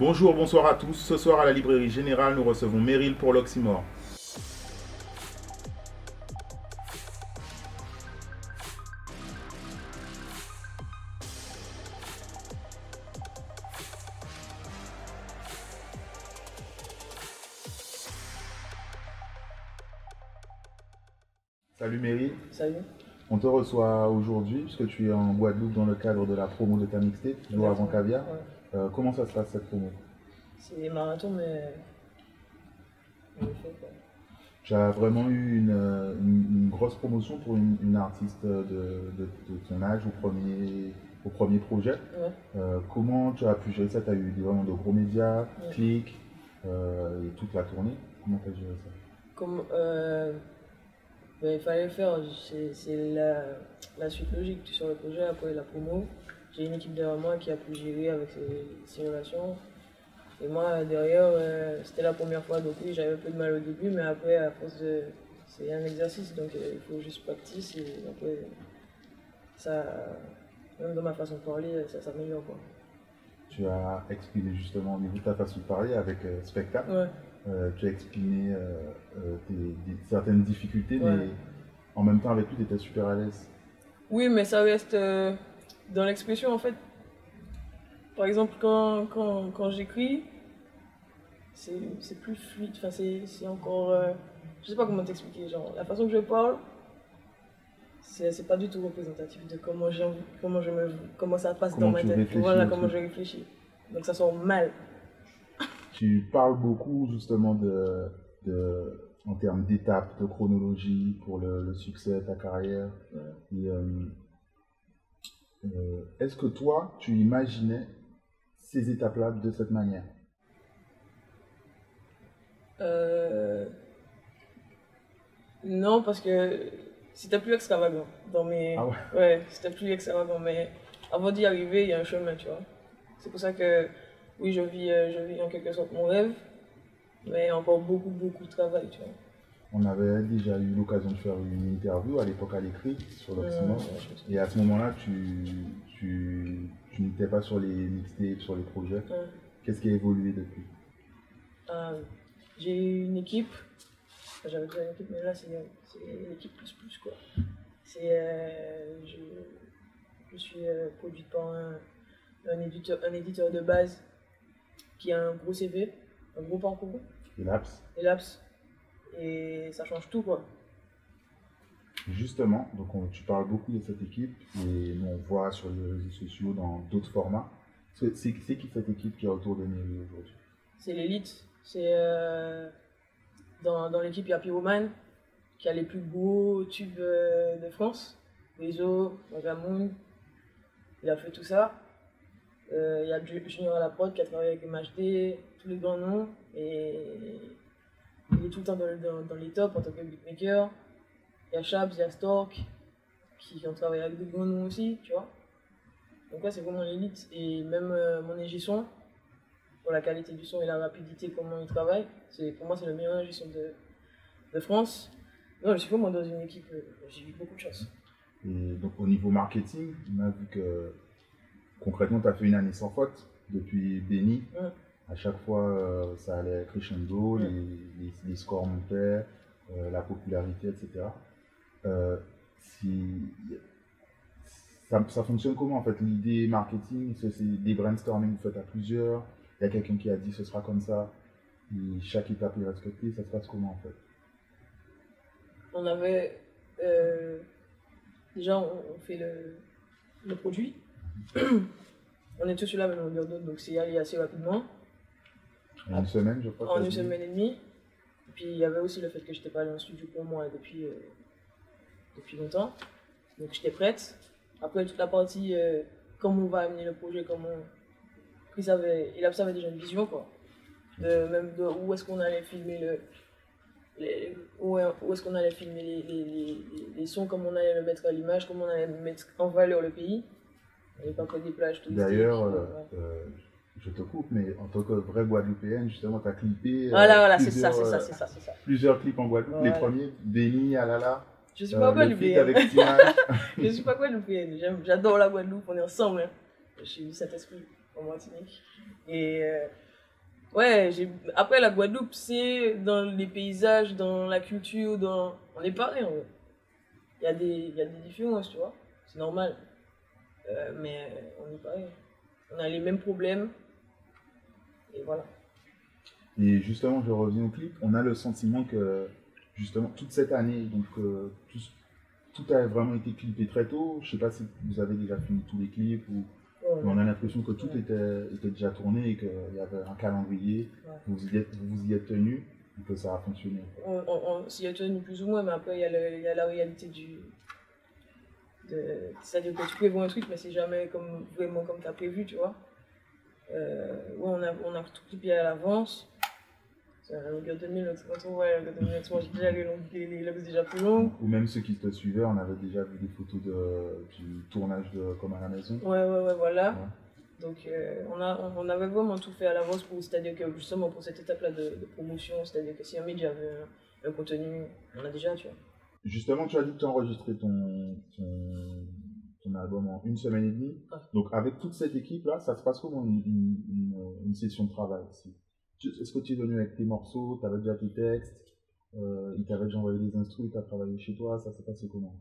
Bonjour, bonsoir à tous. Ce soir à la librairie générale, nous recevons Meryl pour l'Oxymore. Salut Meryl. Salut. On te reçoit aujourd'hui puisque tu es en Guadeloupe dans le cadre de la promo de ta mixtape, Toujours avant caviar. Ouais. Euh, comment ça se passe cette promo C'est des marathons, mais. on le fait, quoi? Tu as vraiment eu une, euh, une- une grosse promotion pour une, une artiste de, de- de ton âge au premier, au premier projet. Ouais. Euh, comment tu as pu gérer ça? Tu as eu vraiment de gros médias, Ouais. clics euh, et toute la tournée. Comment tu as géré ça? Comme. ben, il fallait le faire, c'est la, la suite logique. Tu sors le projet, après la promo. J'ai une équipe derrière moi qui a pu gérer avec ces, relations. Et moi, derrière, euh, c'était la première fois, donc oui, j'avais un peu de mal au début, mais après, à force de. C'est un exercice, donc euh, il faut juste practice. Et après, ça. Même dans ma façon de parler, ça s'améliore, quoi. Tu as exprimé justement au niveau de ta façon de parler avec euh, Spectacle. Ouais. Tu as exprimé tes- des- certaines difficultés, Ouais. mais en même temps avec lui, tu étais super à l'aise. Oui, mais ça reste dans l'expression en fait. Par exemple, quand, quand, quand j'écris, c'est c'est plus fluide, enfin, c'est c'est encore. euh, je sais pas comment t'expliquer, genre, la façon que je parle, c'est c'est pas du tout représentatif de comment, comment, je me, comment ça passe Comment dans ma tête. Voilà comment truc. je réfléchis. Donc ça sort mal. Tu parles beaucoup justement de, de en termes d'étapes, de chronologie pour le, le succès de ta carrière. Ouais. Et, euh, euh, Est-ce que toi, tu imaginais ces étapes-là de cette manière? Euh, Non, parce que c'était plus extravagant dans mes. Ah ouais? Ouais, c'était plus extravagant, mais avant d'y arriver, il y a un chemin, tu vois. C'est pour ça que, oui, je vis, euh, je vis en quelque sorte mon rêve, mais encore beaucoup, beaucoup de travail, tu vois. On avait déjà eu l'occasion de faire une interview à l'époque à l'écrit sur l'Oxymore. Euh, Et à ce moment-là, tu, tu, tu n'étais pas sur les mixtapes, sur les projets. ouais. Qu'est-ce qui a évolué depuis? Euh, J'ai eu une équipe, Enfin, j'avais déjà une équipe, mais là, c'est c'est l'équipe plus plus, quoi. C'est. euh, je, je suis euh, produite par un, un, éditeur, un éditeur de base qui a un gros CV, un gros parcours. Et Laps? Elaps. Et ça change tout, quoi. Justement, donc on- tu parles beaucoup de cette équipe et nous, on voit sur les réseaux sociaux dans d'autres formats. C'est c'est- c'est qui cette équipe qui est autour de nous aujourd'hui? C'est l'élite. C'est. euh, dans dans l'équipe, il y a Pyroman, qui a les plus beaux tubes euh, de France. Réseau, Magamoun. Il a fait tout ça. Euh, il y a Ju- Junior à la prod qui a travaillé avec MHD, tous les grands noms. Et il est tout le temps dans, le- dans, dans les tops en tant que beatmaker. Il y a Shabs, il y a Stork, qui ont travaillé avec des grands noms aussi, tu vois. Donc là, c'est vraiment l'élite. Et même euh, mon ingé son, pour la qualité du son et la rapidité, comment il travaille, c'est, pour moi, c'est le meilleur ingé son de, de France. Non, je suis vraiment dans une équipe, euh, j'ai eu beaucoup de chance. Et donc au niveau marketing, on a vu que concrètement, tu as fait une année sans faute depuis Benny. Ouais. À chaque fois, euh, ça allait crescendo, les, les, les scores montaient, euh, la popularité, etc. Euh, si, ça, ça fonctionne comment en fait? L'idée marketing, c'est des brainstorming que vous faites à plusieurs. Il y a quelqu'un qui a dit ce sera comme ça. Et chaque étape est respectée. Ça se passe comment en fait? On avait. déjà, on, on fait le, le produit. on est tous sur la même longueur d'onde, donc c'est allé assez rapidement, En une semaine, je crois. en une semaine et demie. Et puis il y avait aussi le fait que j'étais pas allé en studio pour moi depuis, euh, depuis longtemps. Donc j'étais prête. Après toute la partie, euh, comment on va amener le projet, comment. Chris avait, il avait déjà une vision, quoi. De, même de où est-ce qu'on allait filmer le. les- où, où est-ce qu'on allait filmer les, les, les, sons, comment on allait le mettre à l'image, comment on allait mettre en valeur le pays. Et pas que des plages. D'ailleurs, euh, euh, je te coupe, mais en tant que vrai Guadeloupéenne, justement, tu as clippé. euh, Voilà, voilà, c'est ça, plusieurs, c'est ça, euh, c'est ça, c'est ça. Plusieurs clips en Guadeloupe. Les premiers, Béni, Alala. Je suis euh, pas Guadeloupéenne. Je suis pas Guadeloupéenne. J'adore la Guadeloupe, on est ensemble. hein. Je suis du Saint-Esprit en Martinique. Et euh, Ouais, après la Guadeloupe, c'est dans les paysages, dans la culture, dans... on est pareil en vrai. Il y, a des... y a des différences, tu vois. C'est normal. Euh, mais on est pareil. On a les mêmes problèmes. Et voilà. Et justement, je reviens au clip. On a le sentiment que, justement, toute cette année, donc euh, tout, tout, a vraiment été clippé très tôt. Je sais pas si vous avez déjà fini tous les clips ou. on a l'impression que tout était, était, déjà tourné et qu'il y avait un calendrier. Vous, y êtes, vous y êtes tenu et que ça a fonctionné. On, s'y est tenu plus ou moins, mais après, il y, il y a la réalité du, c'est-à-dire que tu prévois un truc, mais c'est jamais comme, vraiment comme tu as prévu, tu vois. Euh, ouais, on a, on a tout clippé à l'avance. Le gars 2000, quand on voit le gars 2000, j'ai déjà les, longues, les, les déjà plus longues. Ou même ceux qui te suivaient, on avait déjà vu des photos de, du tournage de Comme à la maison. Ouais, ouais, ouais, voilà. Donc euh, on, a, on avait vraiment tout fait à l'avance, pour, c'est-à-dire que justement pour cette étape-là de, de, promotion, c'est-à-dire que si un média avait un, un contenu, on a déjà, tu vois. Justement, tu as dit que tu as enregistré ton, ton, album en une semaine et demie. Donc, avec toute cette équipe-là, ça se passe comment une, une, une, session de travail Est-ce que tu es venu avec tes morceaux, tu avais déjà tes textes, euh, ils t'avaient déjà envoyé des instruments, tu as travaillé chez toi, ça s'est passé comment?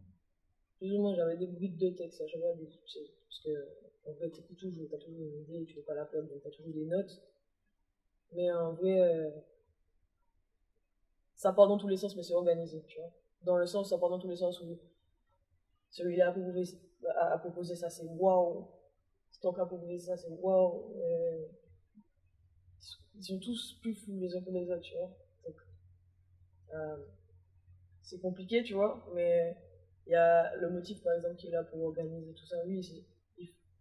Plus ou moins, j'avais des bruits de texte à chaque fois, parce que en fait, tu toujours, as toujours une idée, tu veux pas la perdre, donc tu as toujours des notes. Mais en vrai, euh, ça part dans tous les sens, mais c'est organisé, tu vois dans le sens, ça part dans tous les sens où celui-là a proposé, ça, c'est waouh. Ton a proposé ça, c'est waouh. Euh, ils sont tous plus fous les uns que les autres, tu vois. Euh, c'est compliqué, tu vois, mais il y a le motif, par exemple, qui est là pour organiser tout ça. Oui,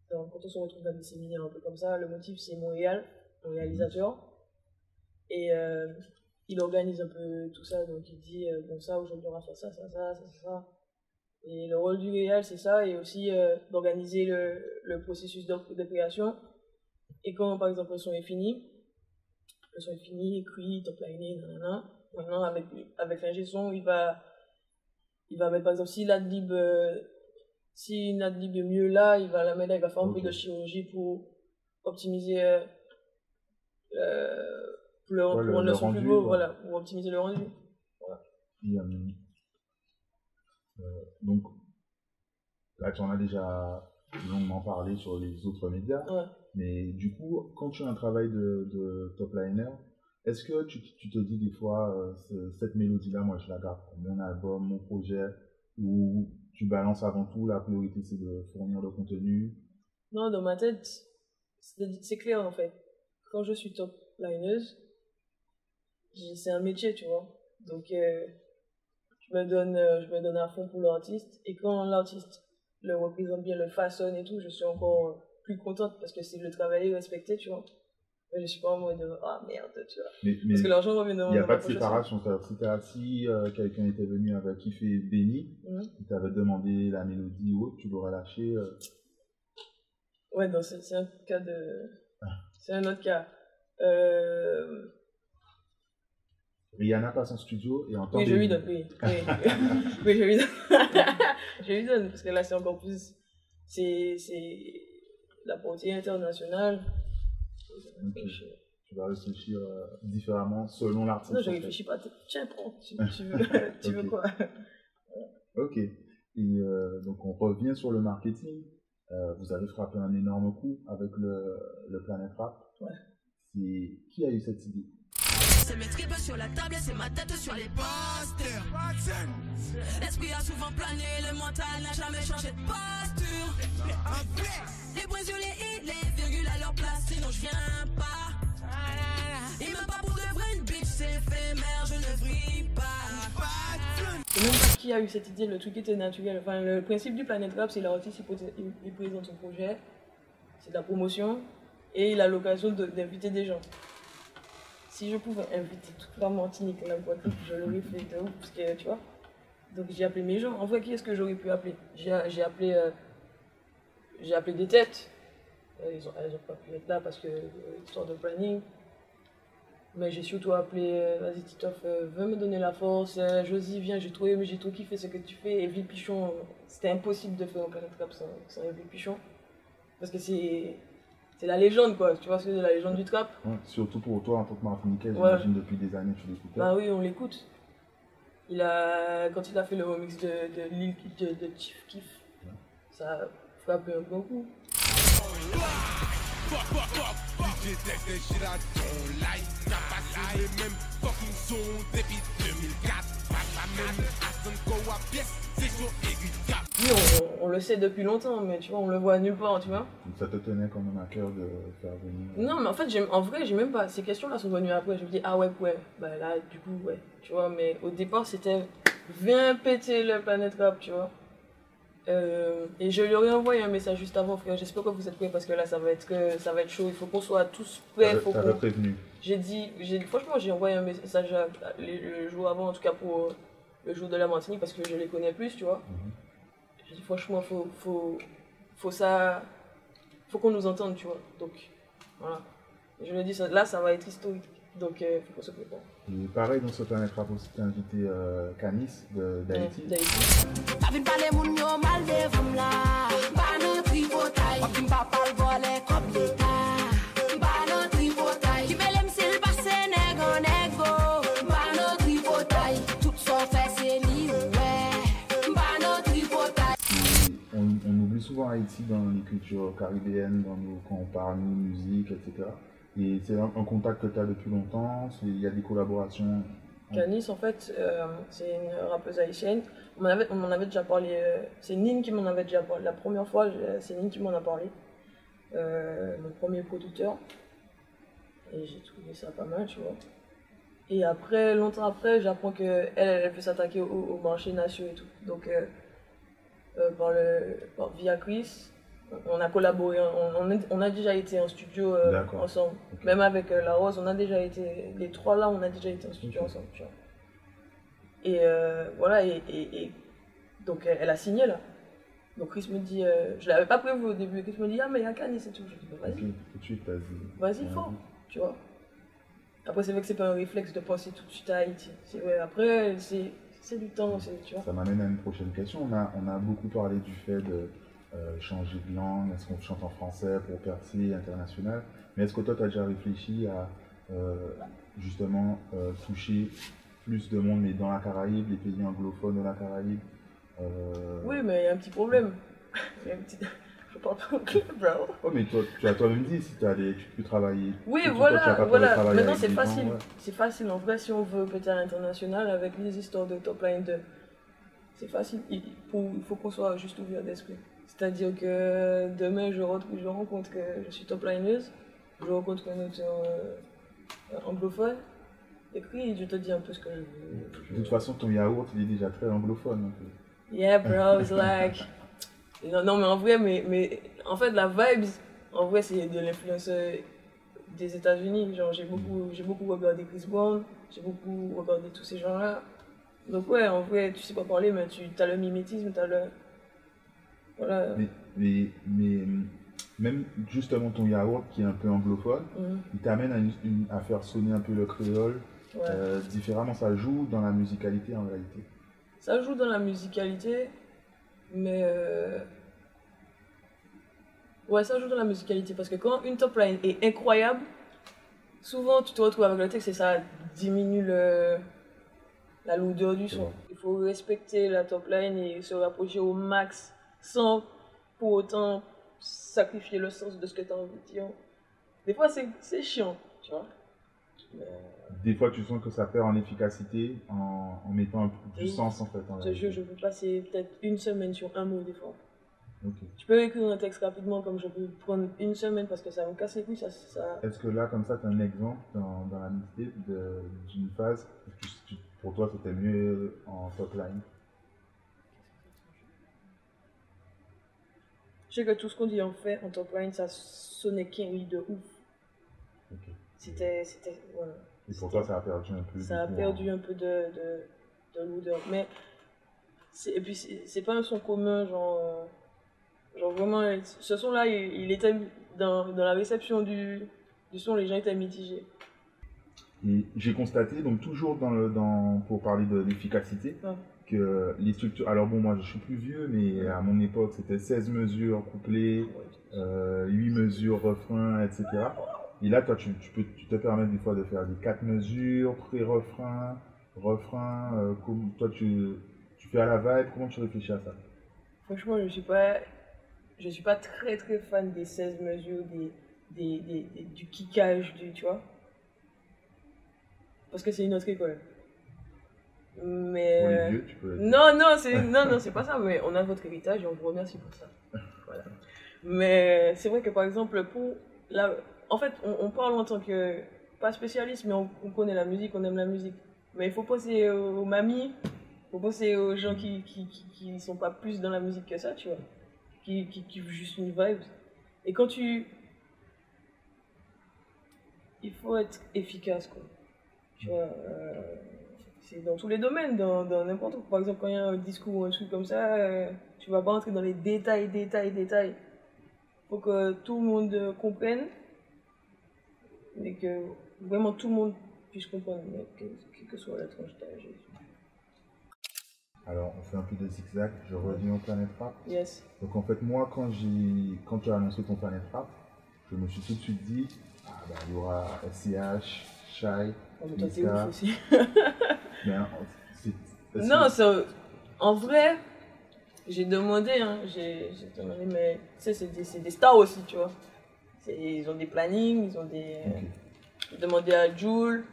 quand on se retrouve dans des séminaires un peu comme ça, le motif, c'est Montréal, le réalisateur. Et euh, il organise un peu tout ça, donc il dit, bon ça, aujourd'hui on va faire ça, ça, ça, ça, ça. Et le rôle du réel, c'est ça, et aussi euh, d'organiser le, le, processus de, de, création. Et quand, par exemple, le son est fini, le son est fini, écrit, top liné, nanana, maintenant, avec, avec l'ingé son, il va, il va mettre, par exemple, si l'adlib, euh, si une adlib est mieux là, il va la mettre, il va faire un peu de chirurgie pour optimiser euh, pour le, ouais, pour le, le rendu, plus beau, voilà, pour optimiser le rendu. Voilà. Euh, euh, donc, là, tu en as déjà longuement parlé sur les autres médias, ouais. mais du coup, quand tu as un travail de, de top liner, est-ce que tu, tu, te dis des fois, euh, cette mélodie-là, moi je la garde pour mon album, mon projet, ou tu balances avant tout, la priorité c'est de fournir le contenu? Non, dans ma tête, c'est clair en fait. Quand je suis top lineuse, c'est un métier, tu vois. Donc, euh, je, me donne, euh, je me donne à fond pour l'artiste. Et quand l'artiste le représente bien, le façonne et tout, je suis encore plus contente parce que c'est le travail respecté, tu vois. Mais je suis pas en mode ah merde, tu vois. Mais, mais parce que l'argent revient dans Il n'y a pas de séparation. Si t'es assis, euh, quelqu'un était venu avec qui fait Béni, il t'avait demandé la mélodie ou autre, tu l'aurais lâché. Euh... Ouais, c'est un cas de. Ah. C'est un autre cas. Euh, Rihanna passe en studio et entend. Oui, je lui donne, oui. Oui, je lui donne. je lui donne, parce que là, c'est encore plus. C'est la portée internationale. Tu vas réfléchir euh, différemment selon l'artiste. Non, je réfléchis pas. Tiens, prends. Tu, tu veux, tu veux quoi? Ok. Et euh, donc, on revient sur le marketing. Euh, vous avez frappé un énorme coup avec le, le Planet Rap. Ouais. Qui a eu cette idée? C'est mes tripes sur la table, c'est ma tête sur les posters. L'esprit a souvent plané, le mental n'a jamais changé de posture? Les points sur les i, les virgules à leur place, sinon je viens pas. Et même pas pour de vrai, une bitch c'est éphémère, je ne vrille. Et pas qui a eu cette idée, le truc était naturel. Enfin, le principe du Planet Rap, c'est l'artiste, il présente son projet, c'est de la promotion, et il a l'occasion d'inviter des gens si je pouvais inviter toute la Martinique et la Guadeloupe, je l'aurais fait de parce que tu vois. Donc j'ai appelé mes gens. En vrai, qui est-ce que j'aurais pu appeler? J'ai appelé, euh, appelé des têtes. Euh, ont, elles n'ont pas pu être là parce que euh, histoire de planning. Mais j'ai surtout appelé, vas-y Titoff, veux me donner la force. Josie, viens, j'ai trouvé, j'ai trop kiffé ce que tu fais. Et Pichon, c'était impossible de faire un planète rap sans, sans Pichon. Parce que c'est c'est la légende, quoi. Tu vois, c'est la légende du trap? Ouais, surtout pour toi en tant que Martiniquais, Ouais. j'imagine depuis des années tu l'écoutes. Bah oui, on l'écoute. Il a, quand il a fait le remix de, de Lil de, de Chief Keef, Ouais. ça a frappé un bon coup. Fuck, fuck, fuck. DJ Dex, des shit I don't like. N'a pas sur les mêmes fucking sons depuis 2004. Pas la même façon qu'on à pièce, c'est sur aiguille de cap. Lui, on, on le sait depuis longtemps, mais tu vois, on le voit nulle part, tu vois. Donc ça te tenait quand même à cœur de faire venir. Non, mais en fait, en vrai, j'ai même pas. Ces questions-là sont venues après. Je me dis, ah ouais, ouais. Bah là, du coup, ouais. Tu vois, mais au départ, c'était viens péter le Planet Rap, tu vois. Euh, et je lui aurais envoyé un message juste avant, frère. J'espère que vous êtes prêts parce que là, ça va être, euh, ça va être chaud. Il faut qu'on soit tous prêts. Faut qu'on- prévenu. J'ai dit, j'ai, franchement, j'ai envoyé un message à- à- le, le jour avant, en tout cas pour euh, le jour de la Martinique, parce que je les connais plus, tu vois. Mhm. J'ai dit, franchement, faut, faut, faut ça, faut qu'on nous entende, tu vois. Donc, voilà. Et je lui ai dit, ça- là, ça va être historique. Donc, il faut qu'on se prépare. Et pareil, dans ce Planet Rap aussi, invité euh, Canis de- d'Haïti. Ouais, d'Haïti. Haïti dans les cultures caribéennes, dans quand on parle nous, musique, etc. Et c'est un, contact que tu as depuis longtemps, il y a des collaborations. Canis, en fait, euh, c'est une rappeuse haïtienne. On m'en avait, déjà parlé. euh, c'est Nine qui m'en avait déjà parlé. La première fois, je- c'est Nine qui m'en a parlé. Euh, mon premier producteur. Et j'ai trouvé ça pas mal, tu vois. Et après, longtemps après, j'apprends qu'elle, elle peut s'attaquer au, au marché national et tout. Donc, euh, euh, par le, par- via Chris, on a collaboré. On, on, a, on a déjà été en studio euh, ensemble. Même avec euh, La Rose, on a déjà été. Les trois là, on a déjà été en studio ensemble, tu vois. Et euh, voilà, et, et- et donc elle, elle a signé là. Donc Chris me dit, euh, je l'avais pas prévu au début, Chris me dit, ah mais il y a et tout. Je dis, bah, vas-y, tout de suite, vas-y, Ouais. fort, tu vois. Après, c'est vrai que c'est pas un réflexe de penser tout de suite à Haïti. C'est après, c'est c'est du temps, c'est- tu vois. Ça m'amène à une prochaine question. On a, on a beaucoup parlé du fait de euh, changer de langue, est-ce qu'on chante en français pour percer international? Mais est-ce que toi, tu as déjà réfléchi à euh, justement euh, toucher plus de monde, mais dans la Caraïbe, les pays anglophones de la Caraïbe? Oui, mais il y a un petit problème. Il y a un petit... Je parle pas anglais, bro. Oh, mais toi, tu as toi-même dit si as des, tu peux travailler. Oui, voilà, voilà. Maintenant, c'est facile. ouais. C'est facile. En vrai, si on veut péter à l'international avec les histoires de top line 2, c'est facile. Il, faut- qu'on soit juste ouvert d'esprit. C'est-à-dire que demain, je, je rencontre que je suis top lineuse, je rencontre un auteur euh, anglophone, et puis je te dis un peu ce que je veux. De toute façon, ton yaourt, il est déjà très anglophone. Yeah, bro, it's like. Non, non, mais en vrai, mais, mais en fait, la vibes, en vrai, c'est de l'influence des États-Unis. Genre, j'ai beaucoup, j'ai beaucoup regardé Chris Brown, j'ai beaucoup regardé tous ces gens-là. Donc, ouais, en vrai, tu sais pas parler, mais tu as le mimétisme, tu as le. Voilà. Mais, mais, mais même justement ton yaourt qui est un peu anglophone, Mhm, il t'amène à, une- une- à faire sonner un peu le créole ouais. euh, différemment. Ça joue dans la musicalité en réalité. Ça joue dans la musicalité, mais. euh, Ouais, ça joue dans la musicalité parce que quand une top line est incroyable, souvent tu te retrouves avec le texte et ça diminue le... la lourdeur du son. Il faut respecter la top line et se rapprocher au max sans pour autant sacrifier le sens de ce que tu as envie de dire. Des fois, c'est c'est chiant, tu vois. Des fois, tu sens que ça perd en efficacité en, en mettant du Oui. sens en fait. En je te jure, je peux passer peut-être une semaine sur un mot des fois. Ok. Je peux écrire un texte rapidement comme je peux prendre une semaine parce que ça me casse les couilles. Ça, ça... Est-ce que là, comme ça, tu as un exemple dans, dans la mixtape d'une phase tu- pour toi c'était mieux en top line? Je sais que tout ce qu'on dit en fait en top line, ça sonnait Kenny de ouf. C'était. c'était voilà. Et pour toi, ça a perdu un peu. Ça a perdu en- un peu de, de, de l'odeur. Mais. Et puis, c'est pas un son commun, genre. euh, Genre vraiment, ce son-là, il, il était dans, dans la réception du, du son, les gens étaient mitigés. Et j'ai constaté, donc toujours dans le, dans, pour parler de l'efficacité, que les structures. Alors bon, moi je suis plus vieux, mais à mon époque c'était 16 mesures couplées, euh, 8 mesures, refrain, etc. Et là, toi, tu, tu peux tu te permettre des fois de faire des 4 mesures, pré-refrain, refrain. euh, comme- toi, tu, tu fais à la vibe. Comment tu réfléchis à ça? Franchement, je suis pas, je suis pas très très fan des 16 mesures, des, des, des- des- du kickage, du, tu vois. Parce que c'est une autre école. Mais. Pour les vieux, tu peux. Non, non, c'est non, non, c'est pas ça, mais on a votre héritage et on vous remercie pour ça. Voilà. Mais c'est vrai que par exemple, pour la... en fait, on, parle en tant que, pas spécialiste, mais on, on connaît la musique, on aime la musique. Mais il faut penser aux, aux mamies, il faut penser aux gens qui, qui, sont pas plus dans la musique que ça, tu vois, qui, qui, qui juste une vibe. Et quand tu. Il faut être efficace, quoi. Tu vois, euh, c'est dans tous les domaines, dans n'importe où. Par exemple, quand il y a un discours ou un truc comme ça, euh, tu vas pas entrer dans les détails, détails, détails. faut que tout le monde comprenne, mais que vraiment tout le monde puisse comprendre, quelle que soit la tranche d'âge. Alors, on fait un peu de zigzag. Je reviens au Planet Rap. Yes. Donc, en fait, moi, quand, j'ai, quand tu as annoncé ton Planet Rap, je me suis tout de suite dit ah, bah, il y aura SCH, Shai. Oh, mais toi, t'es Niska. ouf aussi. Mais hein, Non, ça- en vrai, j'ai demandé, hein, j'ai demandé, mais tu sais, c'est des, c'est des stars aussi, tu vois. Ils ont des plannings, ils ont des. J'ai demandé à Jules.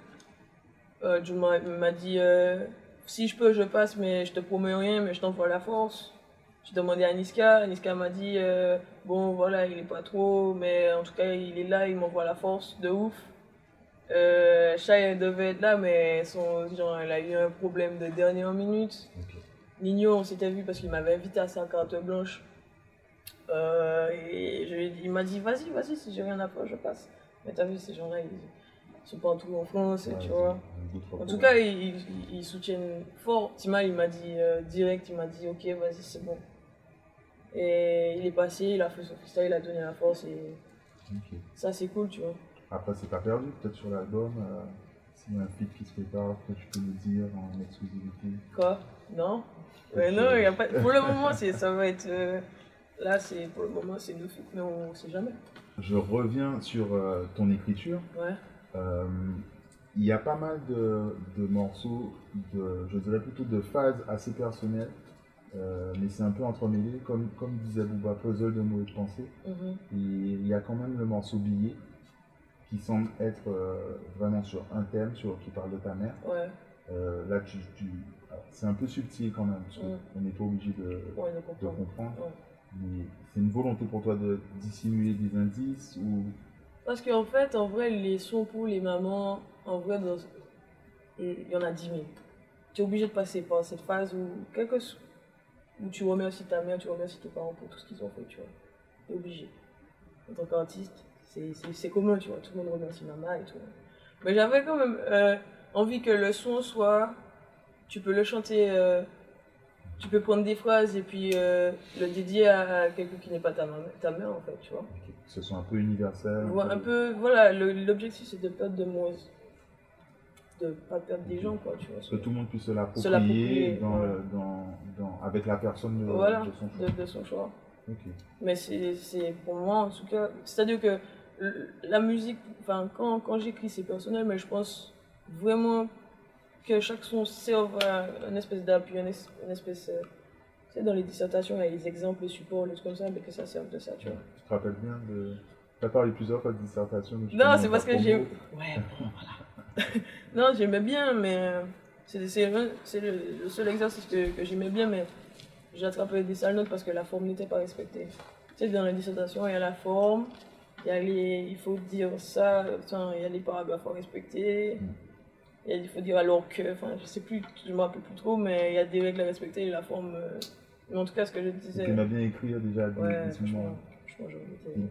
Euh, Jules m'a dit euh, si je peux, je passe, mais je te promets rien, mais je t'envoie la force. J'ai demandé à Niska. Niska m'a dit euh, bon, voilà, il est pas trop, mais en tout cas, il est là, il m'envoie la force de ouf. Euh, Shai devait être là, mais son, genre, elle a eu un problème de dernière minute. Ok. Nino, on s'était vu parce qu'il m'avait invité à sa carte blanche. Euh, et je il m'a dit, vas-y, vas-y, si j'ai rien à faire, je passe. Mais t'as vu, ces gens-là, ils sont pas en tout en France, Ouais, tu vois. En tout cas, ils, soutiennent fort. Tima, il m'a dit euh, direct, il m'a dit, ok, vas-y, c'est bon. Et il est passé, il a fait son freestyle, il a donné la force et ça, c'est cool, tu vois. Après, c'est pas perdu, peut-être sur l'album. euh, S'il y a un feat qui se prépare, que tu peux nous dire en exclusivité. Quoi? Non? Mais non, y a pas... pour le moment, ça va être. Là, c'est pour le moment, c'est feats, mais on sait jamais. Je reviens sur euh, ton écriture. Ouais. Euh, il y a pas mal de, de morceaux, de, je dirais plutôt de phases assez personnelles, euh, mais c'est un peu entremêlé, comme, comme disait Bouba, puzzle de mots et de pensée. Mhm. Et il y a quand même le morceau Billet, qui semble être vraiment sur un thème, sur, qui parle de ta mère. Ouais, là, tu, c'est un peu subtil quand même, parce Mm. qu'on n'est pas obligé de, ouais, de de comprendre. comprendre. Ouais. C'est une volonté pour toi de dissimuler des indices ou? Parce qu'en fait, en vrai, les sons pour les mamans, en vrai, dans- il y en a 10 000. Tu es obligé de passer par cette phase où, quelque... où tu remercies ta mère, tu remercies tes parents pour tout ce qu'ils ont fait, tu vois. Tu es obligé. En tant qu'artiste, c'est commun, tu vois. Tout le monde remercie maman et tout. Mais j'avais quand même euh, envie que le son soit. Tu peux le chanter. euh, tu peux prendre des phrases et puis euh, le dédier à quelqu'un qui n'est pas ta, ta mère, en fait, tu vois. que ce soit un peu universel Ouais, un peu, voilà, l'objectif c'est de perdre de moins. de pas perdre des gens, quoi, tu vois. que tout le monde puisse se l'approprier dans ouais. dans, dans, avec la personne de, Voilà, de son choix. de, de son choix. Ok. Mais c'est pour moi, en tout cas, c'est-à-dire que la musique, enfin, quand, quand j'écris, c'est personnel, mais je pense vraiment que chaque son serve à une espèce d'appui, une, es- une espèce. euh, tu sais, dans les dissertations, il y a les exemples, les supports, les trucs comme ça, mais que ça serve de ça, tu vois. Tu te rappelles bien de. Tu as parlé plusieurs fois de dissertation. Non, c'est parce que j'ai. Ouais, bon, voilà. non, j'aimais bien, mais euh, c'est le, le seul exercice que, que j'aimais bien, mais j'ai attrapé des sales notes parce que la forme n'était pas respectée. Tu sais, dans la dissertation, il y a la forme, il y a les. Il faut dire ça, il y a les paragraphes à respecter. Mm. Il, faut dire alors que, enfin, je sais plus, je me rappelle plus trop, mais il y a des règles à respecter et la forme. euh, mais en tout cas, ce que je disais. Tu aimes bien écrire déjà des, Ouais, des moments.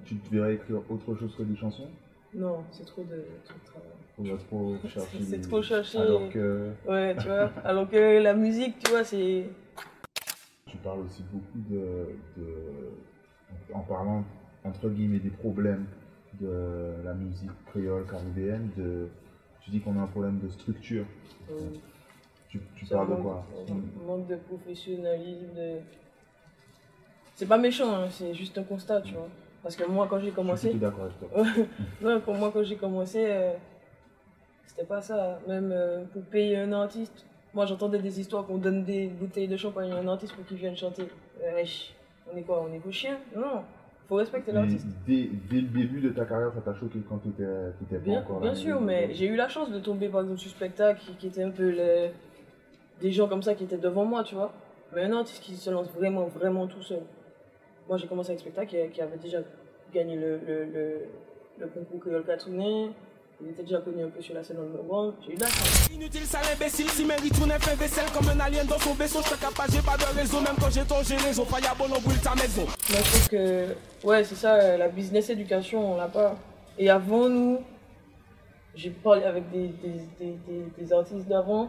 Tu te verrais écrire autre chose que des chansons? Non, c'est trop de, trop de travail. Trop chercher C'est trop chercher. Alors que Ouais, tu vois. Alors que la musique, tu vois, c'est. tu parles aussi beaucoup de, de- en parlant entre guillemets des problèmes de la musique créole caribéenne, de, tu dis qu'on a un problème de structure. Tu, parles de quoi? Manque de professionnalisme, de. C'est pas méchant, hein, c'est juste un constat, tu vois. Parce que moi, quand j'ai Je suis commencé, d'accord avec toi. non, pour moi, quand j'ai commencé, euh, c'était pas ça. Même euh, pour payer un artiste, moi j'entendais des histoires qu'on donne des bouteilles de champagne à un artiste pour qu'il vienne chanter. Euh, on est quoi? On est vos chiens? Non, faut respecter l'artiste. dès, dès le début de ta carrière, ça t'a choqué quand tu étais, pas Bien, encore bien sûr, mais j'ai eu la chance de tomber par exemple sur spectacle qui, qui était un peu des gens comme ça qui étaient devant moi, tu vois. Mais un artiste qui se lance vraiment, vraiment tout seul. Moi j'ai commencé avec spectacle qui, qui avait déjà gagné le, le, le, le concours Créole. Il était déjà connu un peu sur la scène underground. J'ai eu la chance. Inutile, sale imbécile, si mes ritournes fait vaisselle comme un alien dans son vaisseau, je capable, j'ai pas de réseau, même quand j'ai ton j'ai réseau, Fireball, on brûle ta maison. Moi, je trouve que, ouais, c'est ça, euh, la business éducation, on l'a pas. Et avant nous, j'ai parlé avec des, des, des, des, des artistes d'avant.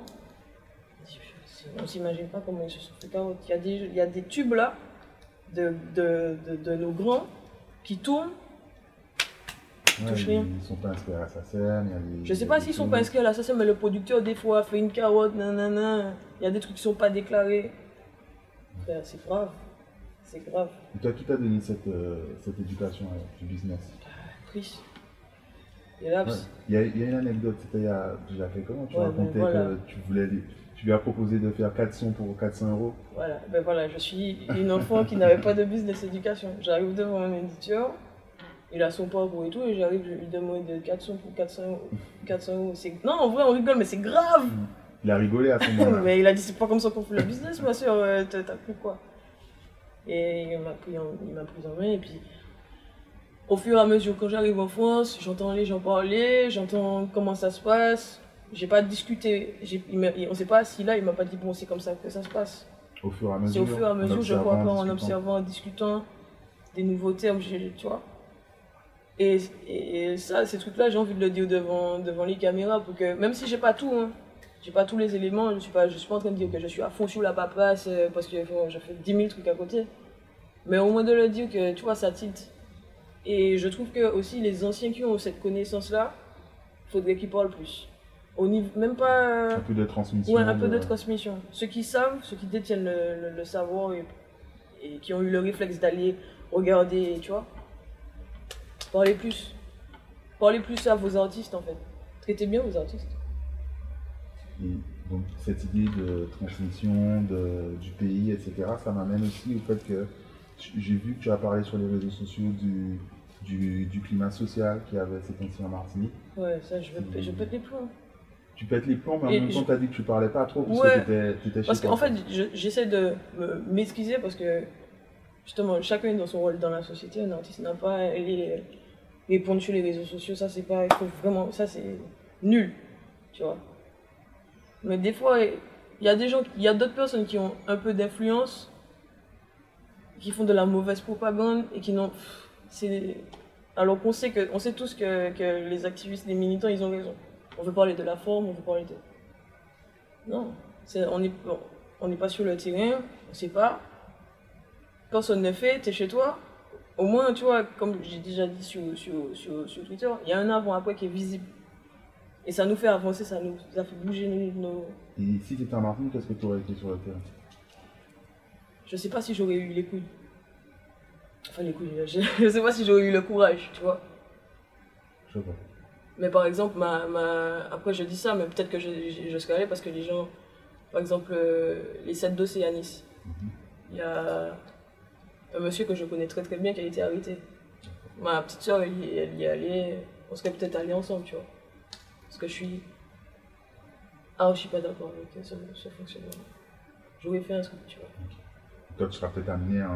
On s'imagine pas comment ils se sont fait. Il y a des, il y a des tubes là, de, de, de, de nos grands, qui tournent. Ils, rien. ils sont pas inscrits à la SACEM. Je sais pas s'ils sont films. pas inscrits à l'assassin, mais le producteur, des fois, fait une carotte, nanana. Il y a des trucs qui sont pas déclarés. Frère, c'est grave. C'est grave. Et toi, qui t'a donné cette, euh, cette éducation euh, du business? Et là, Ouais. Il y, a, il y a une anecdote, c'était il y a déjà quelques temps, tu Ouais, racontais voilà. que tu voulais, tu lui as proposé de faire 4 sons pour 400 euros. Voilà, ben voilà, je suis une enfant qui n'avait pas de business éducation. J'arrive devant un éditeur, il a son parcours et tout, et j'arrive, je lui demande de 400 pour 400 euros. 400 euros. Non, en vrai, on rigole, mais c'est grave Il a rigolé à ce moment-là. Mais il a dit, c'est pas comme ça qu'on fait le business, ma soeur, euh, t'as cru quoi? Et il m'a pris, en- il pris en main, et puis au fur et à mesure, quand j'arrive en France, j'entends les gens parler, j'entends comment ça se passe. J'ai pas discuté, on sait pas si là, il m'a pas dit, bon, c'est comme ça que ça se passe. Au fur et à C'est mesure. au fur et à mesure, je observant, vois pas en discutant. observant, en discutant des nouveaux termes, tu vois. Et, et- et ça, ces trucs-là, j'ai envie de le dire devant, devant les caméras pour que, même si j'ai pas tout, hein, j'ai pas tous les éléments, je suis pas, je suis pas en train de dire que je suis à fond sur la paperasse euh, parce que bon, j'ai fait 10 000 trucs à côté. Mais au moins de le dire que, tu vois, ça tilt. Et je trouve que aussi les anciens qui ont cette connaissance-là, faudrait qu'ils parlent plus. Au niveau, même pas. Un peu de transmission. Ouais, un peu de de- transmission. Ceux qui savent, ceux qui détiennent le, le- le savoir et, et qui ont eu le réflexe d'aller regarder, tu vois. Parlez plus. Parlez plus à vos artistes en fait. Traitez bien vos artistes. Et donc, cette idée de transmission de, du pays, etc., ça m'amène aussi au fait que j'ai vu que tu as parlé sur les réseaux sociaux du, du, du climat social qu'il y avait ces temps-ci en Martinique. Ouais, ça, je, veux, je pète les plombs. Tu pètes les plombs, mais en Et même temps, je- tu as dit que tu parlais pas trop parce Ouais. que Parce qu'en fait, je- j'essaie de me- m'excuser parce que justement, chacun est dans son rôle dans la société. Un artiste n'a pas à répondre sur les réseaux sociaux. Ça, c'est pas. Vraiment. Ça, c'est nul. Tu vois. Mais des fois, il y a des gens. Il y a d'autres personnes qui ont un peu d'influence, qui font de la mauvaise propagande et qui n'ont. C'est. Alors qu'on sait que, on sait tous que, que les activistes, les militants, ils ont raison. On veut parler de la forme, on veut parler de. Non, on n'est on n'est pas sur le terrain, on sait pas. Personne ne fait, tu es chez toi. Au moins, tu vois, comme j'ai déjà dit sur, sur, sur, sur Twitter, il y a un avant-après qui est visible. Et ça nous fait avancer, ça nous ça fait bouger nos. Et si tu étais en Martinique, qu'est-ce que tu aurais été sur le terrain? Je sais pas si j'aurais eu les couilles. Enfin, les couilles, je, je sais pas si j'aurais eu le courage, tu vois. Je sais pas. Mais par exemple, ma, ma... après je dis ça, mais peut-être que je, je, je serais allé parce que les gens, par exemple, euh, les 7 dossiers à Nice, il y a un monsieur que je connais très très bien qui a été arrêté. Ma petite soeur, elle, y- elle y est allée, on serait peut-être allés ensemble, tu vois. Parce que je suis. Ah, je suis pas d'accord avec ce, ce fonctionnement. J'aurais fait un truc, tu vois. Toi, tu seras peut-être amené à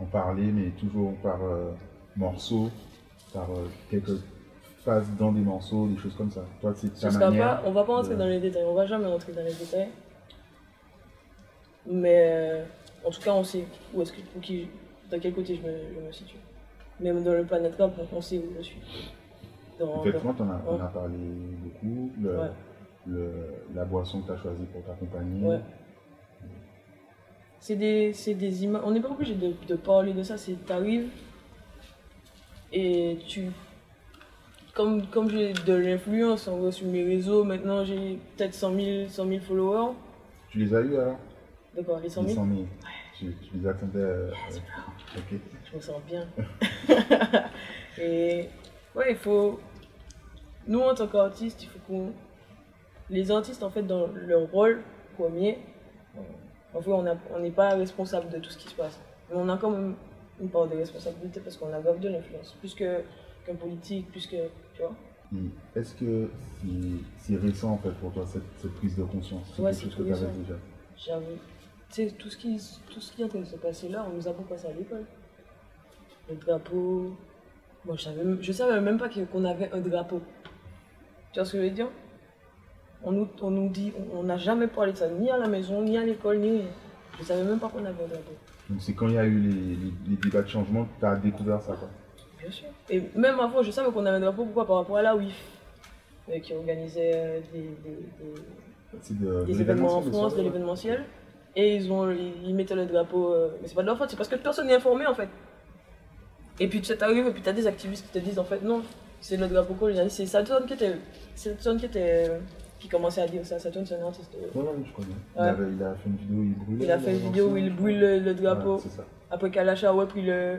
en parler, mais toujours par euh, morceaux, par euh, quelques phases dans des morceaux, des choses comme ça. Toi, c'est Ce ta manière. pas, on va pas rentrer de- dans les détails, on va jamais rentrer dans les détails. Mais euh, en tout cas, on sait où est-ce que, pour qui, dans quel côté je me, je me situe? Même dans le planète rap, on- on sait où je suis. Dans- Effectivement, as, on Ouais. a parlé beaucoup. Le, Ouais. le- la boisson que tu as choisie pour t'accompagner. Ouais. C'est des, des images. On n'est pas obligé de, de parler de ça. C'est t'arrives et tu. Comme, comme j'ai de l'influence en vrai, sur mes réseaux, maintenant j'ai peut-être 100 000, 100 000 followers. Tu les as eu alors? D'accord, les 100 Les 000 100 000. Tu, tu les attendais. euh, euh, ok. je me sens bien. et ouais, il faut. Nous, en tant qu'artistes, il faut qu'on. Les artistes, en fait, dans leur rôle premier, en fait, on n'est pas responsable de tout ce qui se passe. Mais on a quand même une part de responsabilité parce qu'on a grave de l'influence. Plus qu'un politique, plus que. Tu vois Et Est-ce que c'est- récent en fait pour toi cette, cette prise de conscience? C'est Ouais, quelque chose que tu avais déjà J'avoue. Tu sais, tout ce, qui, tout ce qui est en train de se passer là, on nous apprend pas ça à l'école. Le drapeau. Moi, je savais, je savais même pas qu'on avait un drapeau. Tu vois ce que je veux dire? On nous, on nous dit, on- n'a jamais parlé de ça, ni à la maison, ni à l'école, ni. Je savais même pas qu'on avait un drapeau. Donc c'est quand il y a eu les, les- les débats de changement que tu as découvert ça quoi. Bien sûr. Et même avant, je savais qu'on avait un drapeau, pourquoi? Par rapport à la WIF, euh, qui organisait euh, des, des- des- de événements en France, de l'événementiel. Et ils, ont, ils, ils mettaient le drapeau. euh, mais c'est pas de leur faute, c'est parce que personne n'est informé en fait. Et puis tu arrives et puis t'as des activistes qui te disent en fait non, c'est le drapeau colonial. C'est Saturn qui était. Saturn qui était. euh, qui commençait à dire ça. Saturn c'est un artiste. euh. Ouais, je connais. Il, Ouais. avait- il a fait une vidéo où il brûlait. Il a fait une vidéo où il brûle le, le drapeau. C'est ça. Après Kalacha, ouais, puis le.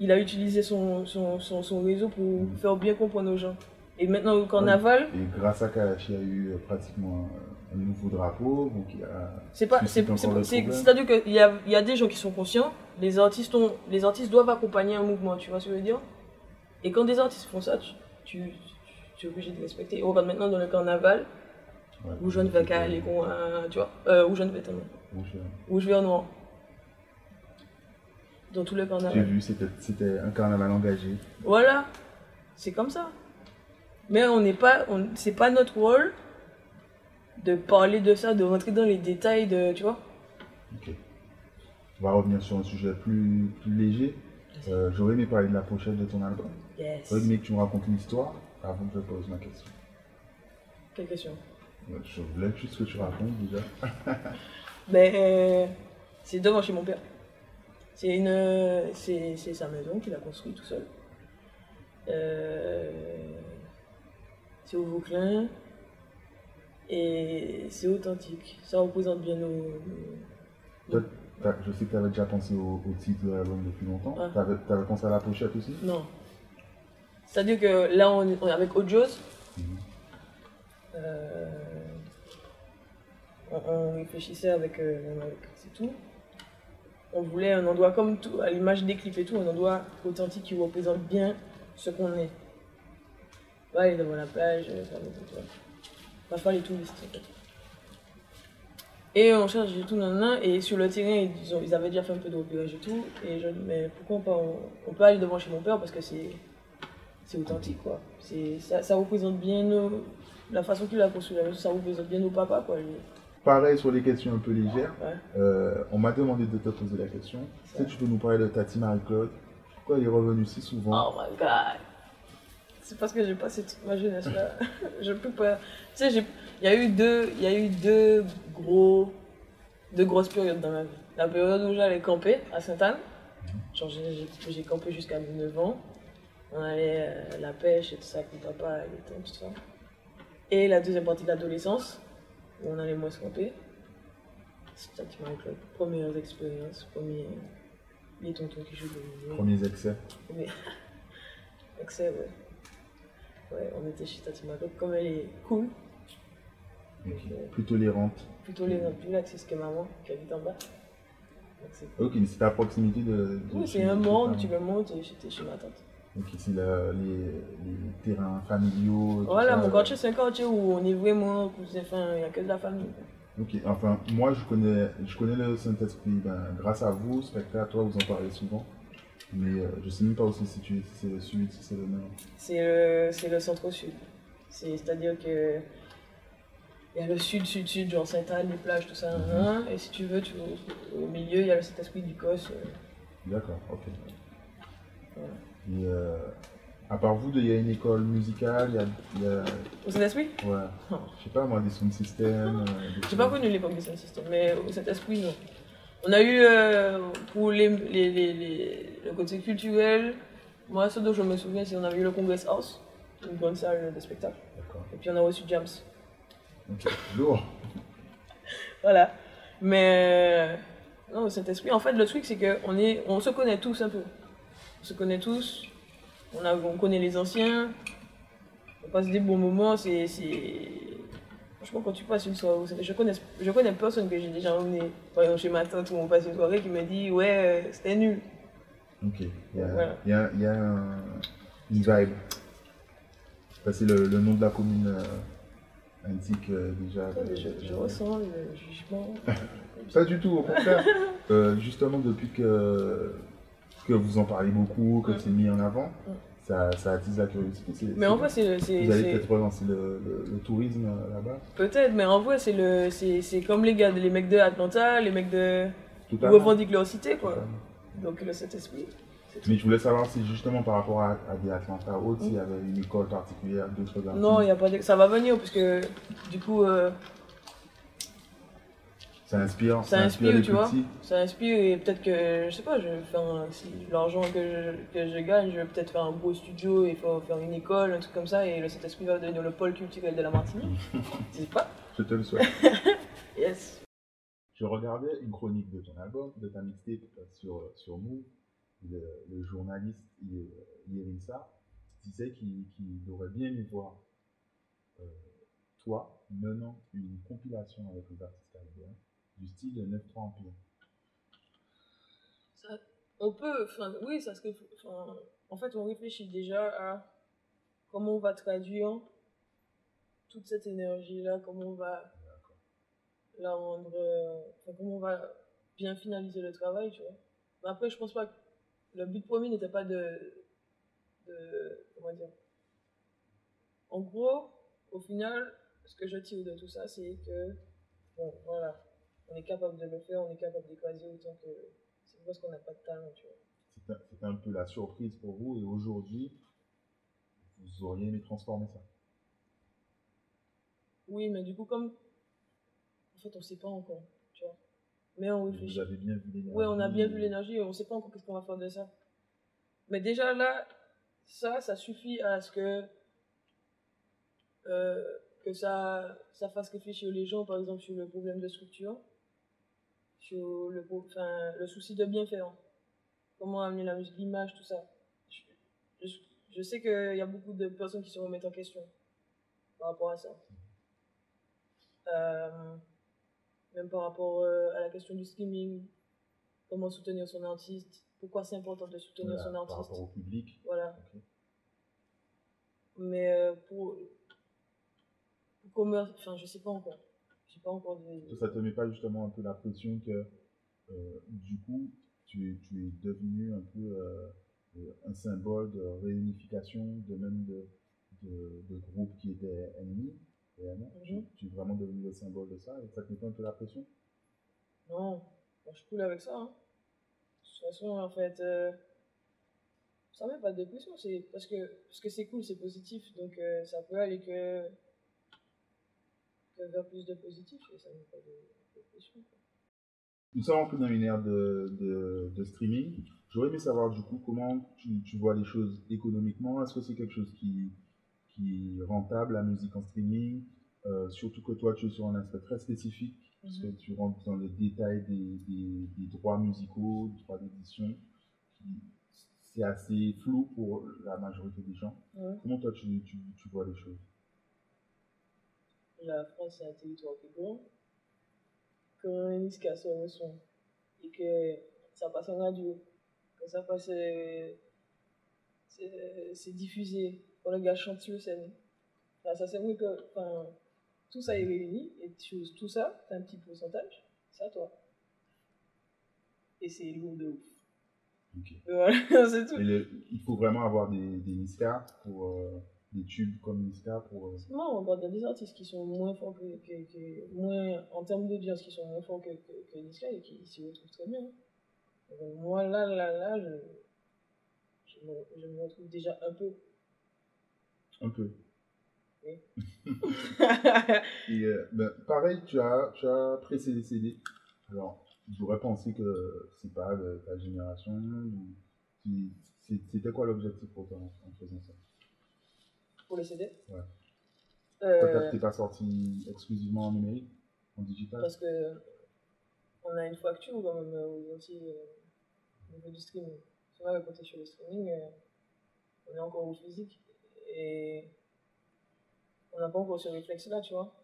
Il a utilisé son, son, son, son réseau pour Mhm. faire bien comprendre aux gens. Et maintenant au carnaval, Et grâce à Kalachi, il y a eu euh, pratiquement un, un nouveau drapeau. Donc il y a... C'est pas, c'est, c'est-à-dire qu'il y a, y a des gens qui sont conscients, les artistes, ont, les artistes doivent accompagner un mouvement, tu vois ce que je veux dire? Et quand des artistes font ça, tu, tu, tu- es obligé de respecter. On regarde maintenant dans le carnaval, Ouais, où je ne vais qu'à aller, euh, tu vois, euh, où je ne vais tellement, où je vais en noir. Dans tout le J'ai carnaval. vu, c'était un carnaval engagé. Voilà, c'est comme ça. Mais on n'est pas, c'est pas notre rôle de parler de ça, de rentrer dans les détails de, tu vois Ok. On va revenir sur un sujet plus, plus léger. Euh, J'aurais aimé parler de la pochette de ton album. Yes. J'aurais aimé que tu me racontes une histoire avant que je pose ma question. Quelle question? Ouais, Je voulais juste que tu racontes déjà. Ben, euh, c'est devant chez mon père. C'est une, c'est, sa maison qu'il a construit tout seul. Euh, c'est au Vauclin et c'est authentique. Ça représente bien nos. je sais que tu avais déjà pensé au, au titre de l'album depuis longtemps. Ouais. Tu avais, pensé à la pochette aussi? Non. C'est-à-dire que là, on, on est avec Ojos. Mhm. Euh, on, on réfléchissait avec, euh, avec- c'est tout. On voulait un endroit comme tout, à l'image des clips et tout, un endroit authentique qui représente bien ce qu'on est. Pas aller devant la plage, faire des photos. Pas les touristes. Et on cherche et tout, nanana, et sur le terrain, ils, ont- ils avaient déjà fait un peu de repérage et tout. Et je dis, mais pourquoi pas, on, on peut aller devant chez mon père parce que c'est c'est authentique quoi. C'est, ça, ça représente bien nos, la façon qu'il a construit la maison, ça représente bien nos papas quoi. lui. Pareil sur les questions un peu légères. Ouais. Euh, on m'a demandé de te poser la question. Que tu peux nous parler de Tati Marie-Claude Pourquoi elle est revenue si souvent? Oh my god. C'est parce que j'ai passé toute ma jeunesse là. je peux pas. Tu sais, il y a eu deux, il y a eu deux gros, deux grosses périodes dans ma vie. La période où j'allais camper à Sainte-Anne. Genre j'ai- campé jusqu'à 9 ans. On allait à la pêche et tout ça, avec mon papa, et tout, tout ça. Et la deuxième partie de l'adolescence, où on allait moins camper. C'était pratiquement avec les premières expériences, premiers, les tontons qui jouent de. Premiers excès. Mais... Excès, ouais. Ouais, on était chez Tati. Comme elle est cool, Ok. Plus tolérante. plutôt les plus laxistes que maman, qui habite en bas. Donc c'est cool. Ok, c'est à proximité de. de Oui, c'est un de monde, tu le montes et j'étais chez ma tante. C'est la- les, les terrains familiaux. Voilà, ça. mon quartier, c'est un quartier où on est vraiment cousin, enfin, il n'y a que de la famille. Ok, enfin, moi je connais, je connais le Saint-Esprit ben, grâce à vous, spectateur, vous en parlez souvent. Mais euh, je sais même pas où c'est situé, si c'est le sud, si c'est le nord. C'est le, c'est le centre-sud. C'est- C'est-à-dire que. Il y a le sud, sud, sud, genre Sainte-Anne, les plages, tout ça. hein, et si tu veux, tu, au milieu, il y a le Saint-Esprit du Cos. euh, D'accord, ok. Voilà. Et euh, à part vous, il y a une école musicale, il y a. y a- Au Saint-Esprit ouais, Oh. je sais pas moi, des sound systems. euh, J'ai pas connu l'époque des sound systems, mais au Saint-Esprit, non. On a eu, euh, pour les, les, les, les- le côté culturel, moi, ce dont je me souviens, c'est qu'on avait eu le Congress House, une grande salle de spectacle. Et puis on a reçu James. ok. Lourd. Voilà. Mais, euh, Non, cet esprit. En fait, le truc, c'est qu'on est, on se connaît tous un peu. On se connaît tous. On, a, on connaît les anciens. On passe des bons moments. C'est, c'est... Franchement, quand tu passes une soirée, je connais, je connais personne que j'ai déjà emmené. Par exemple, chez ma tante, où on passe une soirée, qui me dit Ouais, euh, c'était nul. Ok. Il y a, Voilà. il y a- il y a un- une vibe. C'est le, le nom de la commune euh, indique euh, déjà. Je, je- je ressens le jugement. Pas du tout, au contraire. Euh, justement, depuis que, que vous en parlez beaucoup, que Mm. c'est mis en avant, Mm. ça, ça attise la curiosité. Mais en vrai, c'est. Vous allez peut-être relancer le, le- le tourisme euh, là-bas Peut-être, mais en vrai, c'est le, c'est, c'est comme les gars, les mecs de Atlanta, les mecs de. Tout Ils à revendiquent leur cité, quoi. Totalement. Donc, le Saint-Esprit. Mais je voulais savoir si justement par rapport à, à des Atlanta autres, s'il y avait une école particulière, d'autres artistes. Non, il y a pas de... Ça va venir, parce que du coup, euh, Ça inspire, Ça inspire, les tu vois. ça inspire et peut-être que, je sais pas, je vais faire un- si l'argent que je, que je gagne, je vais peut-être faire un beau studio et faire, faire une école, un truc comme ça, et le Saint-Esprit va devenir le pôle culturel de la Martinique. Je sais pas? Je te le souhaite. Yes. Je regardais une chronique de ton album, de ta mixtape euh, sur, sur Move. Le, le journaliste Ye- Yerinsa disait qu'il qu'il aurait bien aimé voir euh, toi menant une compilation avec les artistes caribéens du style de 9-3 Empire. On peut, enfin, oui, ça enfin, en fait, on réfléchit déjà à comment on va traduire toute cette énergie-là, comment on va la rendre, euh, enfin, comment on va bien finaliser le travail, tu vois. Mais après, je pense pas que le but premier n'était pas de, de, comment dire. En gros, au final, ce que je tire de tout ça, c'est que, bon, voilà, on est capable de le faire, on est capable d'écraser autant que, c'est parce qu'on n'a pas de talent, tu vois. C'était un peu la surprise pour vous et aujourd'hui, vous auriez aimé transformer ça. Oui, mais du coup, comme, fait, on sait pas encore, tu vois. Mais on réfléchit. Vous avez bien vu l'énergie. Oui, on a bien vu l'énergie et on sait pas encore qu'est-ce qu'on va faire de ça. Mais déjà là, ça, ça suffit à ce que, euh, que ça, ça fasse réfléchir les gens, par exemple, sur le problème de structure, sur le, enfin, le souci de bien faire. Comment amener la musique, l'image, tout ça. Je, je, je sais qu'il y a beaucoup de personnes qui se remettent en question par rapport à ça. Euh, même par rapport euh, à la question du streaming, comment soutenir son artiste, pourquoi c'est important de soutenir Voilà, son par artiste. rapport au public. Voilà. Mais euh, pour, pour commerce, enfin, je sais pas encore. J'ai pas encore de. Ça, te met pas justement un peu la pression que euh, du coup tu, es- tu es devenu un peu euh, un symbole de réunification de même de, de, de groupes qui étaient ennemis réellement. tu, Mhm. tu es vraiment devenu le symbole de ça et ça te met un peu la pression? Non, moi, je suis cool avec ça. hein. De toute façon, en fait, euh, ça met pas de dépression. C'est parce que parce que c'est cool, c'est positif, donc euh, ça peut aller que, que vers plus de positif et ça met pas de dépression. quoi. Nous sommes un peu dans une ère de, de, de streaming. J'aurais aimé savoir du coup comment tu, tu vois les choses économiquement. Est-ce que c'est quelque chose qui, qui est rentable, la musique en streaming Euh, Surtout que toi, tu es sur un aspect très spécifique, parce que tu rentres dans les détails des, des, des droits musicaux, des droits d'édition. qui- C'est assez flou pour la majorité des gens. Ouais. Comment toi, tu, tu, tu vois les choses? La France est un territoire plus grand. Quand un Niska sort le son et que ça passe en radio, que ça passe, euh, c'est c'est diffusé, quand le gars chante sur scène. Enfin, ça c'est vrai que enfin, tout ça est réuni et tu uses tout ça, t'as un petit pourcentage, c'est à toi. Et c'est lourd de ouf. Ok. Et Voilà, c'est tout. Le- il faut vraiment avoir des, des Niska pour euh, des tubes comme Niska pour. euh, Non, on parle des artistes qui sont moins forts que, que, que- moins, en termes d'audience, qui sont moins forts que, que, que Niska et qui s'y retrouvent très bien. Donc, moi, là, là, là, je, je, me, je me retrouve déjà un peu. Un peu. Oui. Et euh, ben, pareil, tu as, tu as précédé CD. Alors, j'aurais pensé que c'est pas de ta génération. ou C'était quoi l'objectif pour toi en faisant ça? Pour les CD. Ouais. Euh, t'es pas sorti exclusivement en numérique, en digital? Parce que on a une fracture quand même euh, aussi euh, au niveau du streaming. C'est vrai que quand t'es sur le streaming, on est encore au physique et on n'a pas encore ce réflexe-là, tu vois.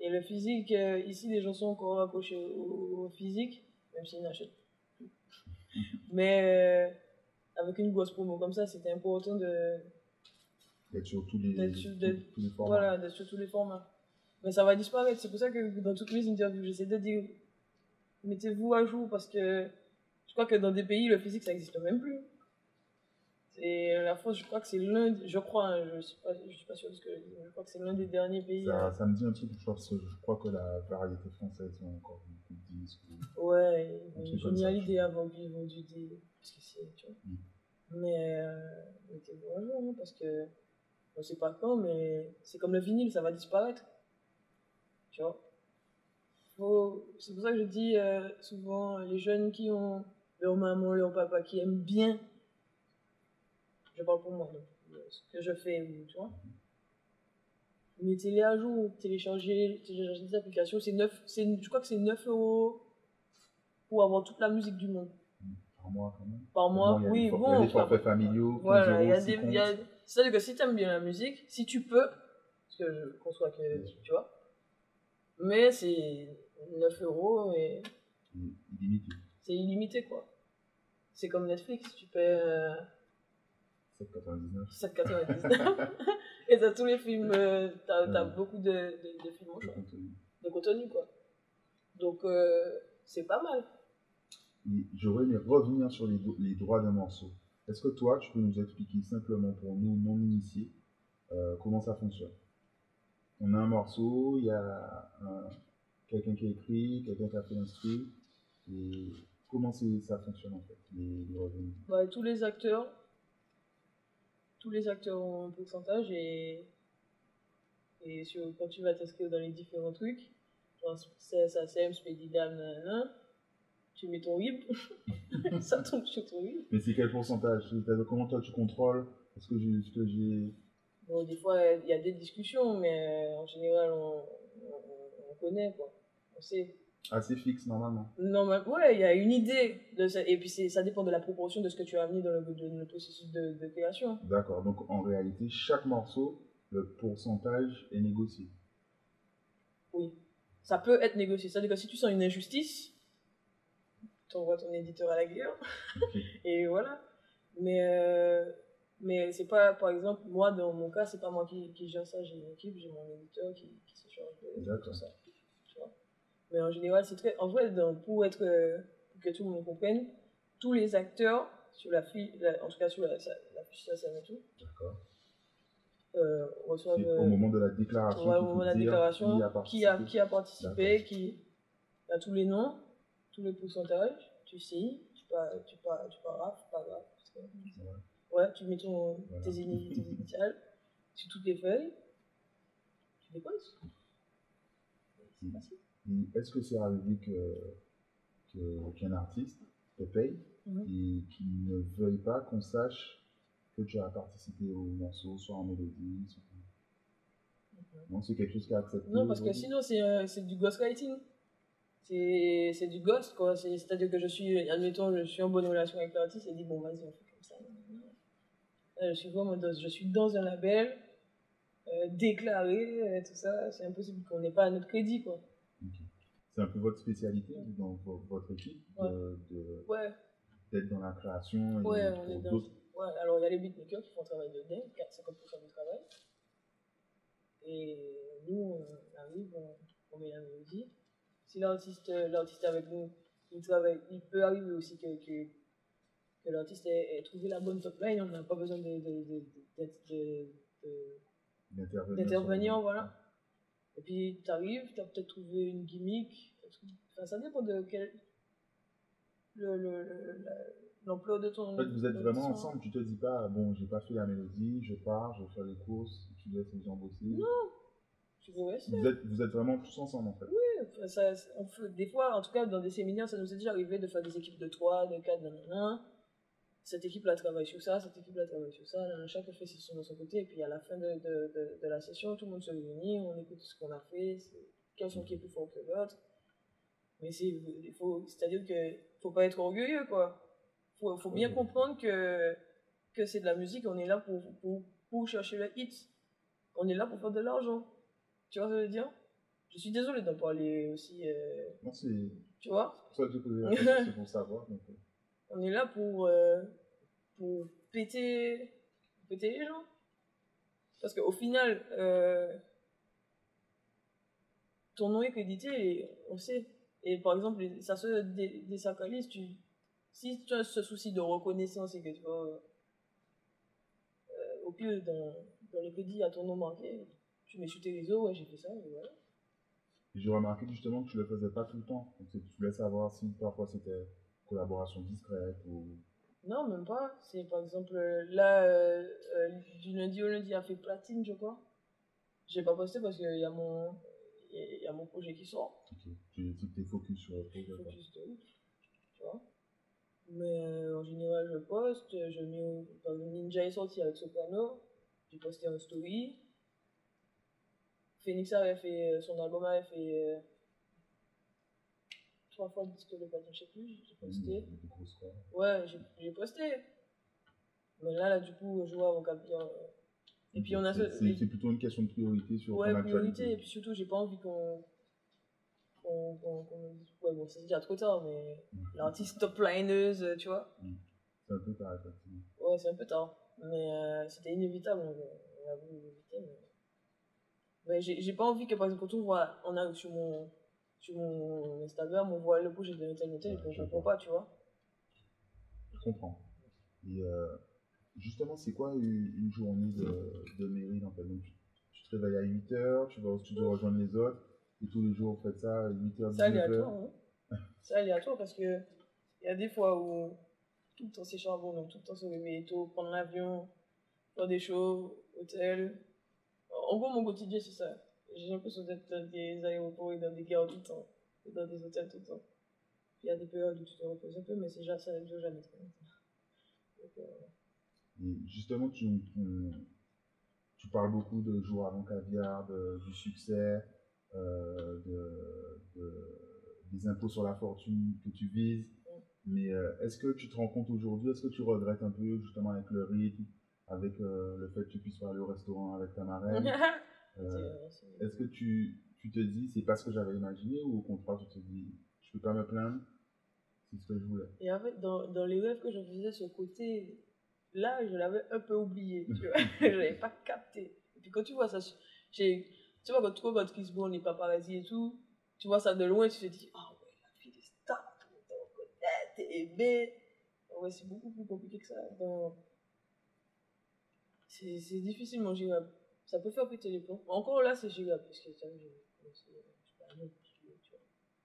Et le physique, euh, ici, les gens sont encore accrochés au, au physique, même s'ils n'achètent plus. Mais euh, avec une grosse promo comme ça, c'était important de, D'être sur tous les, D'être sur- tous les formats. voilà, d'être sur tous les formats. Mais ça va disparaître. C'est pour ça que dans toutes mes interviews, j'essaie de dire mettez-vous à jour parce que je crois que dans des pays, le physique, ça n'existe même plus. Et la France, je crois que c'est l'un, je crois, hein, je ne suis, pas- je suis pas sûr de ce que je crois que c'est l'un des derniers pays. Ça, hein. ça me dit un truc, je crois, parce que je crois que la variété française ont encore beaucoup de disques. ou- Ouais, Un crois. avant qu'ils vendent du dé. Parce que c'est, tu vois. Mm. Mais euh, mettez-vous jour, hein, parce que on sait pas quand, mais c'est comme le vinyle, ça va disparaître. Tu vois. C'est pour ça que je dis euh, souvent, les jeunes qui ont leur maman, leur papa, qui aiment bien, je parle pour moi, donc, euh, ce que je fais, ou, tu vois. Mettez-les à jour, téléchargez, téléchargez des applications, c'est 9, c'est, je crois que c'est 9 euros pour avoir toute la musique du monde. Par mois, quand même. Par mois, Bon, oui, bon. Il y a des forfaits familiaux, 15 Voilà, il y a des. y a-. C'est-à-dire que si tu aimes bien la musique, si tu peux, parce que je conçois que tu vois, mais c'est 9 euros et illimité. c'est illimité quoi. C'est comme Netflix, tu paies euh, 7,99. 7,99 et t'as tous les films, euh, t'as t'as Ouais. beaucoup de, de, de films en de choix, contenu. de contenu quoi. Donc euh, c'est pas mal. J'aurais aimé revenir sur les, do- les droits d'un morceau. Est-ce que toi, tu peux nous expliquer simplement pour nous non initiés euh, comment ça fonctionne? On a un morceau, il y a un- quelqu'un qui a écrit, quelqu'un qui a fait l'instru, et comment ça fonctionne en fait, les, les revenus? Bah, tous les acteurs, tous les acteurs ont un pourcentage et, et sur, quand tu vas t'inscrire dans les différents trucs, genre CSA, CM, Spedidam, nanana, tu mets ton RIB, ça tombe sur ton RIB. Mais c'est quel pourcentage? Comment toi tu contrôles? Est-ce que j'ai... est-ce que j'ai- Bon, des fois, il y a des discussions, mais en général, on, on, on connaît, quoi. On sait. Assez fixe normalement Non, mais ouais, il y a une idée de ça. Et puis, c'est- ça dépend de la proportion de ce que tu as mis dans le, de- le processus de, de création. D'accord, donc en réalité, chaque morceau, le pourcentage est négocié. Oui. Ça peut être négocié. C'est-à-dire que si tu sens une injustice, tu envoies ton éditeur à la guerre. Et voilà. Mais, euh, mais c'est pas, par exemple, moi, dans mon cas, c'est pas moi qui, qui gère ça. J'ai une équipe, j'ai mon éditeur qui, qui se charge de, de tout ça. Mais en général, c'est très. En vrai, dans- pour, être, euh, pour que tout le monde comprenne, tous les acteurs, sur la fiche, en tout cas sur la, sa- la fiche et tout, D'accord. euh, reçoivent. C'est euh, au moment de la déclaration. Ouais, au moment de la déclaration, qui a qui participé. a, participé, qui a tous les noms, tous les pourcentages, tu sais, tu pas, tu pas, tu pas grave. Ouais, tu mets ton, Voilà. tes, ini- tes initiales sur toutes les feuilles, tu déposes. C'est Mm. facile. Est-ce que c'est arrivé que que- qu'un artiste te paye Mhm. et qu'il ne veuille pas qu'on sache que tu as participé au morceau, soit en mélodie, soit... Non, c'est quelque chose qui est accepté. Non, parce que sinon, c'est euh, c'est du ghostwriting. C'est du ghost, quoi. C'est- C'est-à-dire que je suis, admettons, je suis en bonne relation avec l'artiste et dit, bon, vas-y, on fait comme ça. Là, je suis vraiment dans, je suis dans un label, euh, déclaré, euh, tout ça. C'est impossible qu'on n'ait pas à notre crédit, quoi. C'est un peu votre spécialité dans vo- votre équipe, de- de- Ouais, d'être dans la création et ouais, on est dans. Ouais, alors il y a les beatmakers qui font un travail de dingue, 50% du travail. Et nous, on arrive, on, on met la mélodie. Si l'artiste l'artiste est avec nous, il, travaille, il peut arriver aussi que, que, que l'artiste ait, ait trouvé la bonne top line, on n'a pas besoin de, d'intervenir. voilà. Et puis tu arrives, tu as peut-être trouvé une gimmick. Enfin, ça dépend de quel. le- le- le- la- l'ampleur de ton. En fait, vous êtes vraiment ensemble. Tu te dis pas, bon, j'ai pas fait la mélodie, je pars, je vais faire les courses, tu laisses les gens bosser. Tu veux rester Vous êtes, vous êtes vraiment tous ensemble en fait. Enfin, ça, ça- on fait- des fois, en tout cas, dans des séminaires, ça nous est déjà arrivé de faire des équipes de 3, de 4, nanana. Cette équipe-là travaille sur ça, cette équipe-là travaille sur ça. nanana. Chacun fait ses sons de son côté. Et puis, à la fin de, de, de, de la session, tout le monde se réunit, on écoute ce qu'on a fait, c'est- quel son qui est plus fort que l'autre. Mais c'est, il faut, c'est-à-dire que faut pas être orgueilleux, quoi. Faut, faut bien comprendre que, que c'est de la musique, on est là pour, pour, pour chercher le hit. On est là pour faire de l'argent. Tu vois ce que je veux dire? Je suis désolée d'en parler aussi, euh, Non, c'est tu vois? pour ça que j'ai posé la question, c'est pour savoir. Donc, euh, On est là pour, euh, pour péter, péter les gens. Parce qu'au final, euh, ton nom est crédité, on sait. Et par exemple, les- désacralise. Tu, si tu as ce souci de reconnaissance et que tu vas, euh, au pire, dans, dans les crédits à ton nom marqué, tu mets sur tes réseaux, ouais, j'ai fait ça, et voilà. J'ai remarqué justement que tu le faisais pas tout le temps. Donc, tu voulais savoir si parfois c'était collaboration discrète ou. Non, même pas. C'est par exemple, euh, là, euh, euh, du lundi au lundi, il a fait platine, je crois. J'ai pas posté parce qu'il y a mon, il y a- mon projet qui sort. Ok. Tu t'es focus sur le projet. Focus de ouf, tu vois. Mais euh, en général, je poste. Je mets, au- par exemple, Ninja est sorti avec Soprano. J'ai posté en story. Phoenix avait fait, son album avait fait trois fois le disque de platine, je sais plus. J'ai posté. Mmh. Ouais, j'ai posté. Mais là, là, du coup, je vois avant Capia. Et puis on a C'est- ce. C'est c'est plutôt une question de priorité sur Ouais, priorité. Et puis surtout, j'ai pas envie qu'on. qu'on- qu'on- qu'on- Ouais, bon, c'est déjà trop tard, mais Mhm. l'artiste top lineuse, tu vois. C'est un peu tard, effectivement. Ouais, c'est un peu tard. Mais euh, c'était inévitable, on a voulu l'éviter. Mais, mais j'ai j'ai pas envie que, par exemple, quand on voit, on arrive sur mon, sur mon Instagram, on voit le projet de tel ou tel, et qu'on je comprend vois. pas, tu vois. Je comprends. Et euh, justement, c'est quoi une, une journée de, de mairie en fait Donc, tu, tu te réveilles à 8h, tu vas au studio rejoindre les autres, et tous les jours, vous faites ça, 8h, C'est 19h. aléatoire, hein. C'est aléatoire parce que il y a des fois où tout le temps c'est charbon, donc tout le temps se réveiller tôt, prendre l'avion, faire des shows, hôtel. En gros, mon quotidien, c'est ça. J'ai l'impression d'être dans des aéroports et dans des gares tout le temps, et dans des hôtels tout le temps. Il y a des périodes où tu te reposes un peu, mais c'est déjà ça ne dure jamais. Donc, euh, Et justement, tu, tu parles beaucoup de jours avant caviar, de- du succès, euh, de, de- des impôts sur la fortune que tu vises. Mais euh, est-ce que tu te rends compte aujourd'hui, est-ce que tu regrettes un peu justement avec le rythme, avec euh, le fait que tu puisses pas aller au restaurant avec ta marraine? euh, c'est- Est-ce que tu, tu te dis c'est pas ce que j'avais imaginé ou au contraire tu te dis je peux pas me plaindre, c'est ce que je voulais? Et en fait, dans, dans les rêves que je faisais, ce côté, là, je l'avais un peu oublié, tu vois. je l'avais pas capté. Et puis quand tu vois ça, tu vois, quand tu vois quand Chris Brown, les paparazzi et tout, tu vois ça de loin, tu te dis, ah ouais, la fille des stars, tout le monde te reconnaît, t'es aimé. Ah Ouais, c'est beaucoup plus compliqué que ça. Dans... C'est c'est difficilement gérable. Ça peut faire péter les plombs. Encore là, c'est gérable, parce que ça, je.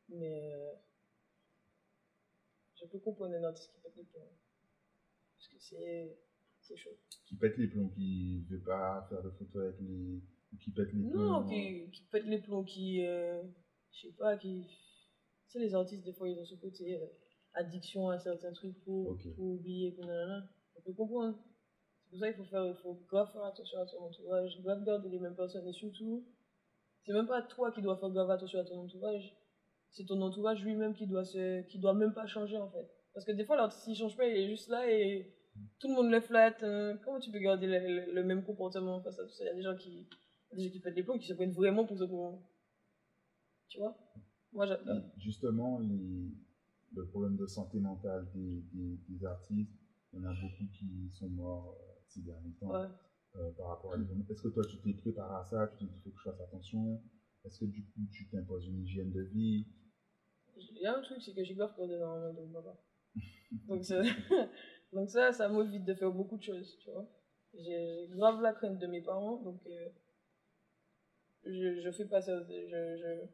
Mais. euh, je peux comprendre un artiste qui pète les plombs. Parce que c'est. C'est chaud. Qui pète les plombs, qui veut pas faire de photos avec les. ou qui pète les plombs. Non, qui, qui pète les plombs, qui. euh, je sais pas, qui. Tu sais, les artistes, des fois, ils ont ce côté euh, addiction à certains trucs pour, Ok. pour oublier, que nanana. Je peux comprendre. Pour ça qu'il faut faire, il faut grave faire attention à ton entourage, grave garder les mêmes personnes et surtout, c'est même pas toi qui dois faire grave attention à ton entourage, c'est ton entourage lui-même qui doit qui doit même pas changer en fait. Parce que des fois l'artiste il change pas, il est juste là et tout le monde le flatte. hein. Comment tu peux garder le, même comportement face à tout ça? Il y a des gens qui, il des gens qui pètent les plombs, qui se prennent vraiment pour ce qu'on, tu vois? Moi j'adore. Justement, le problème de santé mentale des artistes, il y en a beaucoup qui sont morts euh, ces derniers temps Ouais. euh, par rapport à l'événement. Est-ce que toi, tu t'es préparé à ça Tu t'es dit, il faut que je fasse attention? Est-ce que du coup, tu t'imposes une hygiène de vie? Il y a un truc, c'est que j'ai peur d'être dans de papa. Donc, ça- donc ça, ça m'évite de faire beaucoup de choses, tu vois. J'ai grave la crainte de mes parents, donc euh, je, je fais pas ça. Je, je...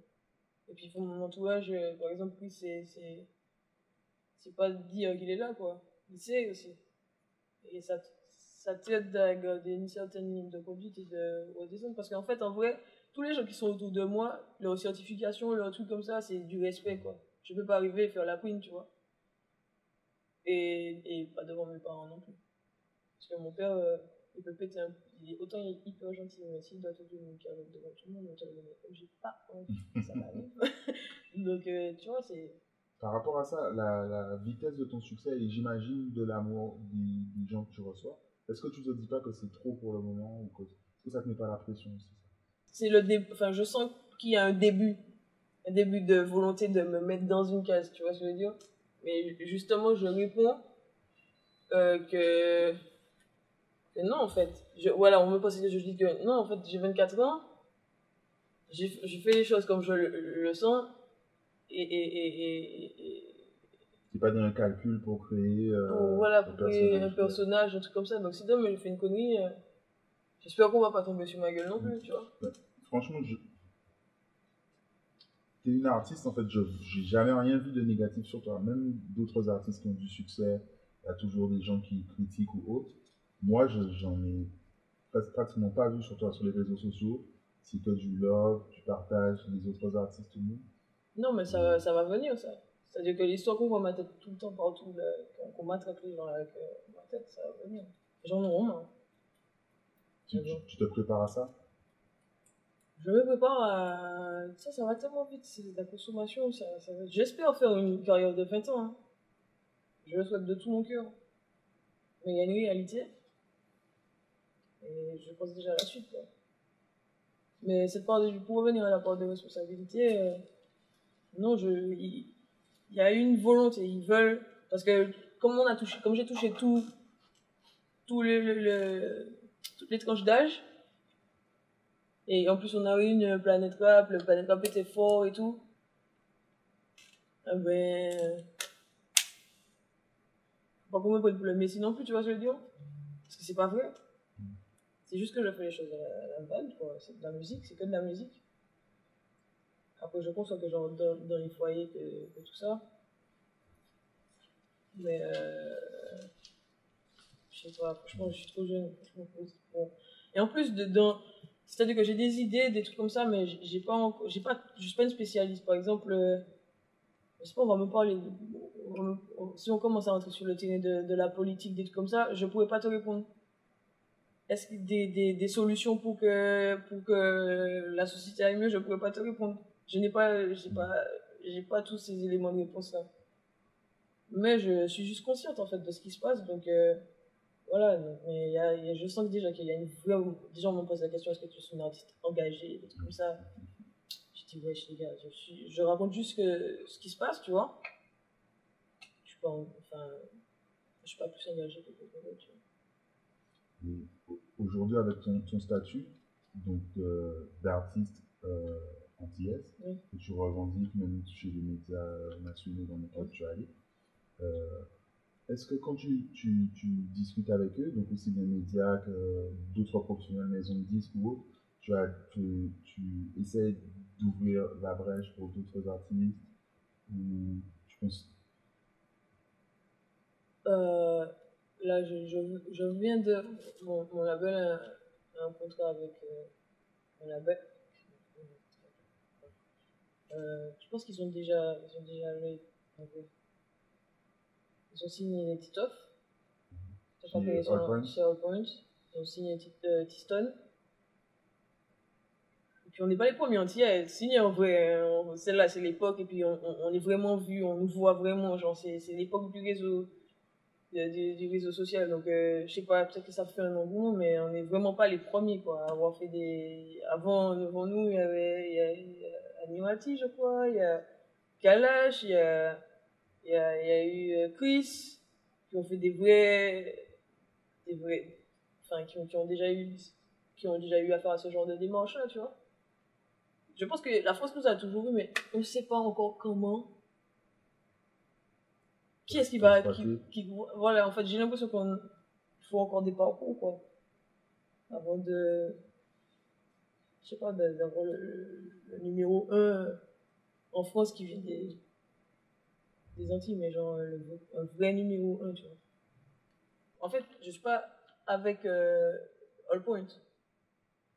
Et puis pour mon entourage, euh, par exemple, lui, c'est c'est pas dire qu'il est là, quoi. Il sait aussi. Et ça, ça t'aide à garder une certaine ligne de conduite et de redescendre. Parce qu'en fait, en vrai, tous les gens qui sont autour de moi, leur certification, leur truc comme ça, c'est du respect, quoi. Je peux pas arriver et faire la queen, tu vois. Et, et pas devant mes parents non plus. Parce que mon père, euh, il peut péter est, autant hyper gentil, mais s'il doit te donner carotte devant tout le monde. Comme j'ai pas envie que ça m'arrive. Donc, euh, tu vois, c'est. Par rapport à ça, la, vitesse de ton succès et j'imagine de l'amour des gens que tu reçois, est-ce que tu te dis pas que c'est trop pour le moment ou que, est-ce que ça te met pas la pression c'est le. Enfin, je sens qu'il y a un début. Un début de volonté de me mettre dans une case, tu vois ce que je veux dire? Mais justement, je réponds euh, que, que non, en fait. Je, voilà, on me pose je dis que non, en fait, j'ai 24 ans. J'ai fait les choses comme je le, sens. Et, C'est pas dans un calcul pour créer. euh, voilà, un pour créer un personnage. un truc comme ça. Donc si demain je fais une connerie, euh, j'espère qu'on va pas tomber sur ma gueule non plus, tu vois. Franchement, je... t'es une artiste, en fait, je j'ai jamais rien vu de négatif sur toi. Même d'autres artistes qui ont du succès, il y a toujours des gens qui critiquent ou autres. Moi, je- j'en ai presque pratiquement pas vu sur toi sur les réseaux sociaux. C'est que du love, tu partages les autres artistes, tout le monde. Non, mais ça, ça va venir, ça. C'est-à-dire que l'histoire qu'on voit ma tête tout le temps partout, qu'on- m'attrape les gens avec ma tête, ça va venir. Les gens en auront marre. Tu, te prépares à ça? Je me prépare à. Ça, ça va tellement vite, c'est de la consommation. Ça, ça va- J'espère faire une carrière de 20 ans. hein. Je le souhaite de tout mon cœur. Mais il y a une réalité. Et je pense déjà à la suite. quoi. Mais cette part de, pour revenir à la part de responsabilité, euh, non, je, il, il y a une volonté. Ils veulent. Parce que comme on a touché, comme j'ai touché tout, tout le, le- le- toutes les tranches d'âge, et en plus, on a une planète rap, le planète rap était fort et tout. Eh ben. Pas qu'on me prenne pour le Messi non plus, tu vois ce que je veux dire? Parce que c'est pas vrai. C'est juste que je fais les choses à la, la quoi. C'est de la musique, c'est que de la musique. Après, je conçois que genre dans, dans les foyers, que, que tout ça. Mais. Euh... Je sais pas, franchement, je suis trop jeune. Et en plus, de, dans, c'est-à-dire que j'ai des idées, des trucs comme ça, mais j'ai pas, j'ai pas, je suis pas une spécialiste. Par exemple, euh, je sais pas, on va me parler, si on commence à rentrer sur le terrain de, la politique, des trucs comme ça, je pourrais pas te répondre. Est-ce des, des, des solutions pour que, pour que la société aille mieux, je pourrais pas te répondre. Je n'ai pas, pas, pas tous ces éléments de réponse là. Mais je suis juste consciente en fait de ce qui se passe, donc euh, voilà. Mais y y a- je sens que déjà qu'il y a une vraie. Déjà, on me pose la question est-ce que tu es une artiste engagée, des trucs comme ça. Je dis wesh les gars, je, je raconte juste ce qui se passe, tu vois. Je suis pas, en- enfin, je suis pas plus engagée que quelqu'un d'autre. Aujourd'hui, avec ton, ton statut euh, d'artiste euh, antillaise, Oui. que tu revendiques même chez les médias nationaux dans lesquels tu es allé, euh, est-ce que quand tu, tu, tu discutes avec eux, donc aussi des médias que d'autres professionnels, maisons de disques ou autres, tu, as, tu, tu essaies d'ouvrir la brèche pour d'autres artistes ou tu penses Euh, là, je, je, je viens de. Mon, mon label a, a un contrat avec euh, un label. Euh, je pense qu'ils ont déjà, ils ont déjà. Ils ont signé les Titoff. Je crois qu'ils sont All. Ils ont signé euh, Tiston. Et puis on n'est pas les premiers entiers à signés en vrai. hein. Celle-là, c'est l'époque. Et puis on, on, on est vraiment vu, on nous voit vraiment. Genre, c'est c'est l'époque du réseau de- du, du réseau social. Donc, euh, je sais pas, peut-être que ça fait un engouement, mais on n'est vraiment pas les premiers, quoi, à avoir fait des. Avant, devant nous, il y avait, il y a, il y a Animati, je crois, il y a Kalash, il y a, il y a, il y a eu euh, Chris, qui ont fait des vrais. Des vrais. Enfin, qui ont, qui ont déjà eu. Qui ont déjà eu affaire à ce genre de démarche-là, tu vois. Je pense que la France nous a toujours eu, mais on ne sait pas encore comment qui est-ce qui va qui, qui- voilà en fait j'ai l'impression qu'on faut encore des parcours quoi avant de je sais pas d'avoir le, le- le numéro 1 en France qui vient des Antilles mais genre le, vrai- un vrai numéro 1 tu vois en fait je suis pas avec euh, All Point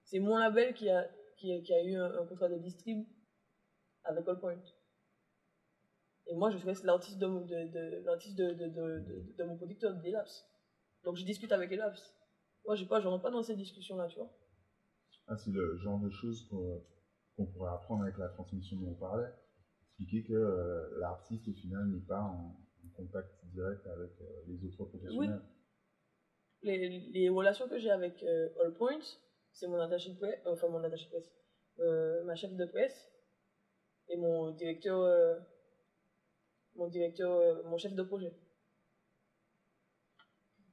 c'est mon label qui a qui eu un, contrat de distrib avec All Point et moi, je reste l'artiste de, de, de, de, de, mon producteur, d'Elaps. Donc, je discute avec Elaps. Moi, j'ai pas, je rentre pas dans ces discussions-là, tu vois. Ah, c'est le genre de choses qu'on pourrait apprendre avec la transmission dont on parlait. expliquer que euh, l'artiste, au final, n'est pas en, contact direct avec euh, les autres professionnels. Les, les relations que j'ai avec euh, All Point, c'est mon attaché de presse, enfin mon attaché de presse, ma chef de presse et mon directeur, mon directeur, mon chef de projet.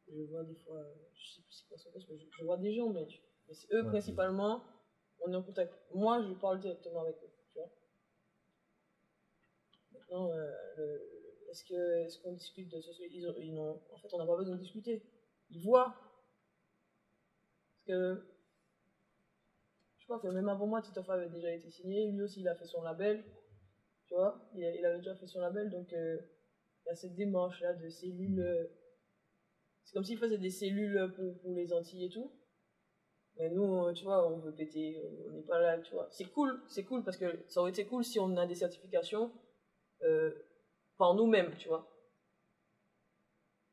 Je vois des fois, je sais plus c'est quoi son poste, mais je, je vois des gens, mais, mais c'est eux Ouais, principalement, on est en contact. Moi, je parle directement avec eux, tu vois. Maintenant, euh, est-ce que est-ce qu'on discute de ce ils ont, ils En fait, on n'a pas besoin de discuter. Ils voient. Parce que je crois que même avant moi, Titoff avait déjà été signé. Lui aussi, il a fait son label. Tu vois, il, avait déjà fait son label. Donc, euh, il y a cette démarche-là de cellules. euh, c'est comme s'il faisait des cellules pour, pour les Antilles et tout. Mais nous, euh, tu vois, on veut péter. On n'est pas là, tu vois. C'est cool, c'est cool parce que ça aurait été cool si on a des certifications euh, par nous-mêmes, tu vois.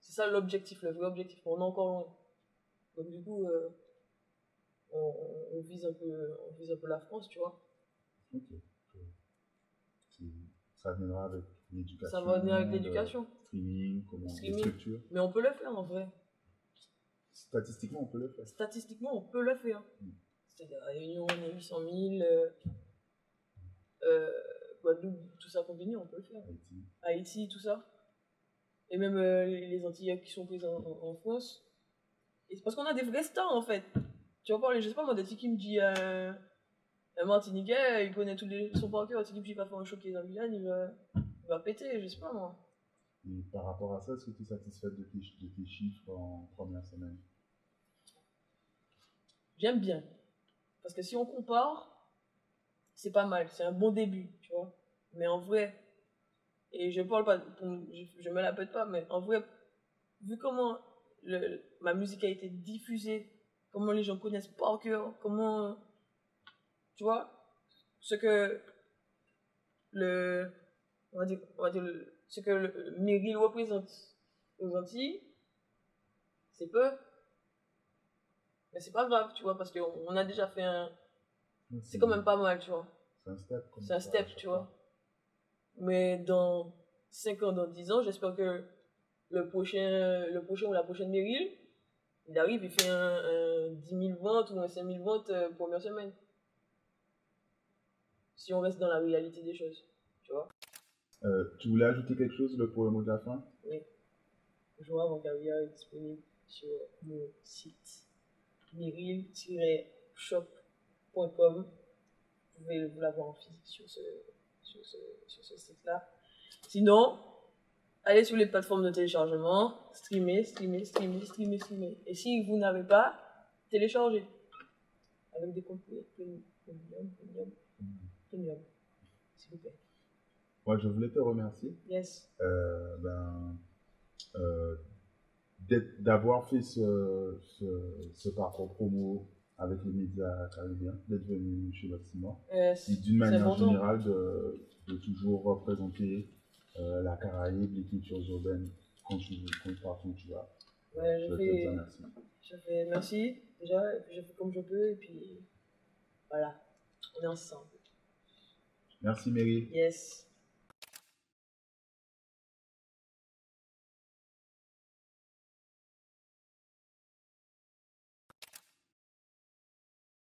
C'est ça l'objectif, le vrai objectif. On est encore loin. Donc du coup, euh, on, vise un peu, on vise un peu la France, tu vois. Ok. Ça viendra avec l'éducation. Ça va venir avec l'éducation. Streaming, comment, Streaming. les structures. Mais on peut le faire en vrai. Statistiquement, on peut le faire. Statistiquement, on peut le faire. Mm. C'est-à-dire, Réunion, on est 800 000. Euh, euh, Guadeloupe, tout ça combiné, on peut le faire. Haïti. Haïti, tout ça. Et même euh, les Antillais qui sont présents en, en France. Et c'est parce qu'on a des vrais stars en fait. Tu vas parler, je sais pas moi, des qui me dit euh, un Martiniquais, il connaît tous les sons par cœur, Tiki va faire un dans Milan, il va, il va péter, je sais pas moi. Et par rapport à ça, est-ce que tu es satisfaite de tes, tes chiffres en première semaine? J'aime bien. Parce que si on compare, c'est pas mal, c'est un bon début, tu vois. Mais en vrai, et je parle pas, je, me la pète pas, mais en vrai, vu comment ma musique a été diffusée, comment les gens connaissent par cœur, comment, tu vois, ce que le, on va dire, on va dire le- ce que le Meryl représente aux Antilles, c'est peu. Mais c'est pas grave, tu vois, parce qu'on on a déjà fait un. C'est quand même pas mal, tu vois. C'est un step. C'est un step, tu vois. Mais dans 5 ans, dans 10 ans, j'espère que le prochain, le prochain ou la prochaine Meryl, il arrive, il fait un, un 10 000 ventes ou un 5 000 ventes euh, première semaine. Si on reste dans la réalité des choses. Euh, tu voulais ajouter quelque chose pour le mot de la fin? Joie mon carrière est disponible sur mon site meryl-shop.com. Vous pouvez l'avoir en physique sur ce, sur ce, sur ce site-là. Sinon, allez sur les plateformes de téléchargement, streamer, streamer, streamer, streamer, streamer. Et si vous n'avez pas, téléchargez. Avec des contenus premium, premium, premium. S'il vous plaît. Moi, je voulais te remercier. Yes. euh, ben, euh, d'avoir fait ce, ce, ce parcours promo avec les médias caribéens, d'être venu chez Bâtiment, Euh, et d'une manière générale de, de toujours représenter euh, la Caraïbe, les cultures urbaines, quand tu, quand, partout tu vas. Ouais, je je te fais- merci. Je fais merci déjà, je fais comme je peux, et puis voilà, on est ensemble. Merci Meryl. Yes.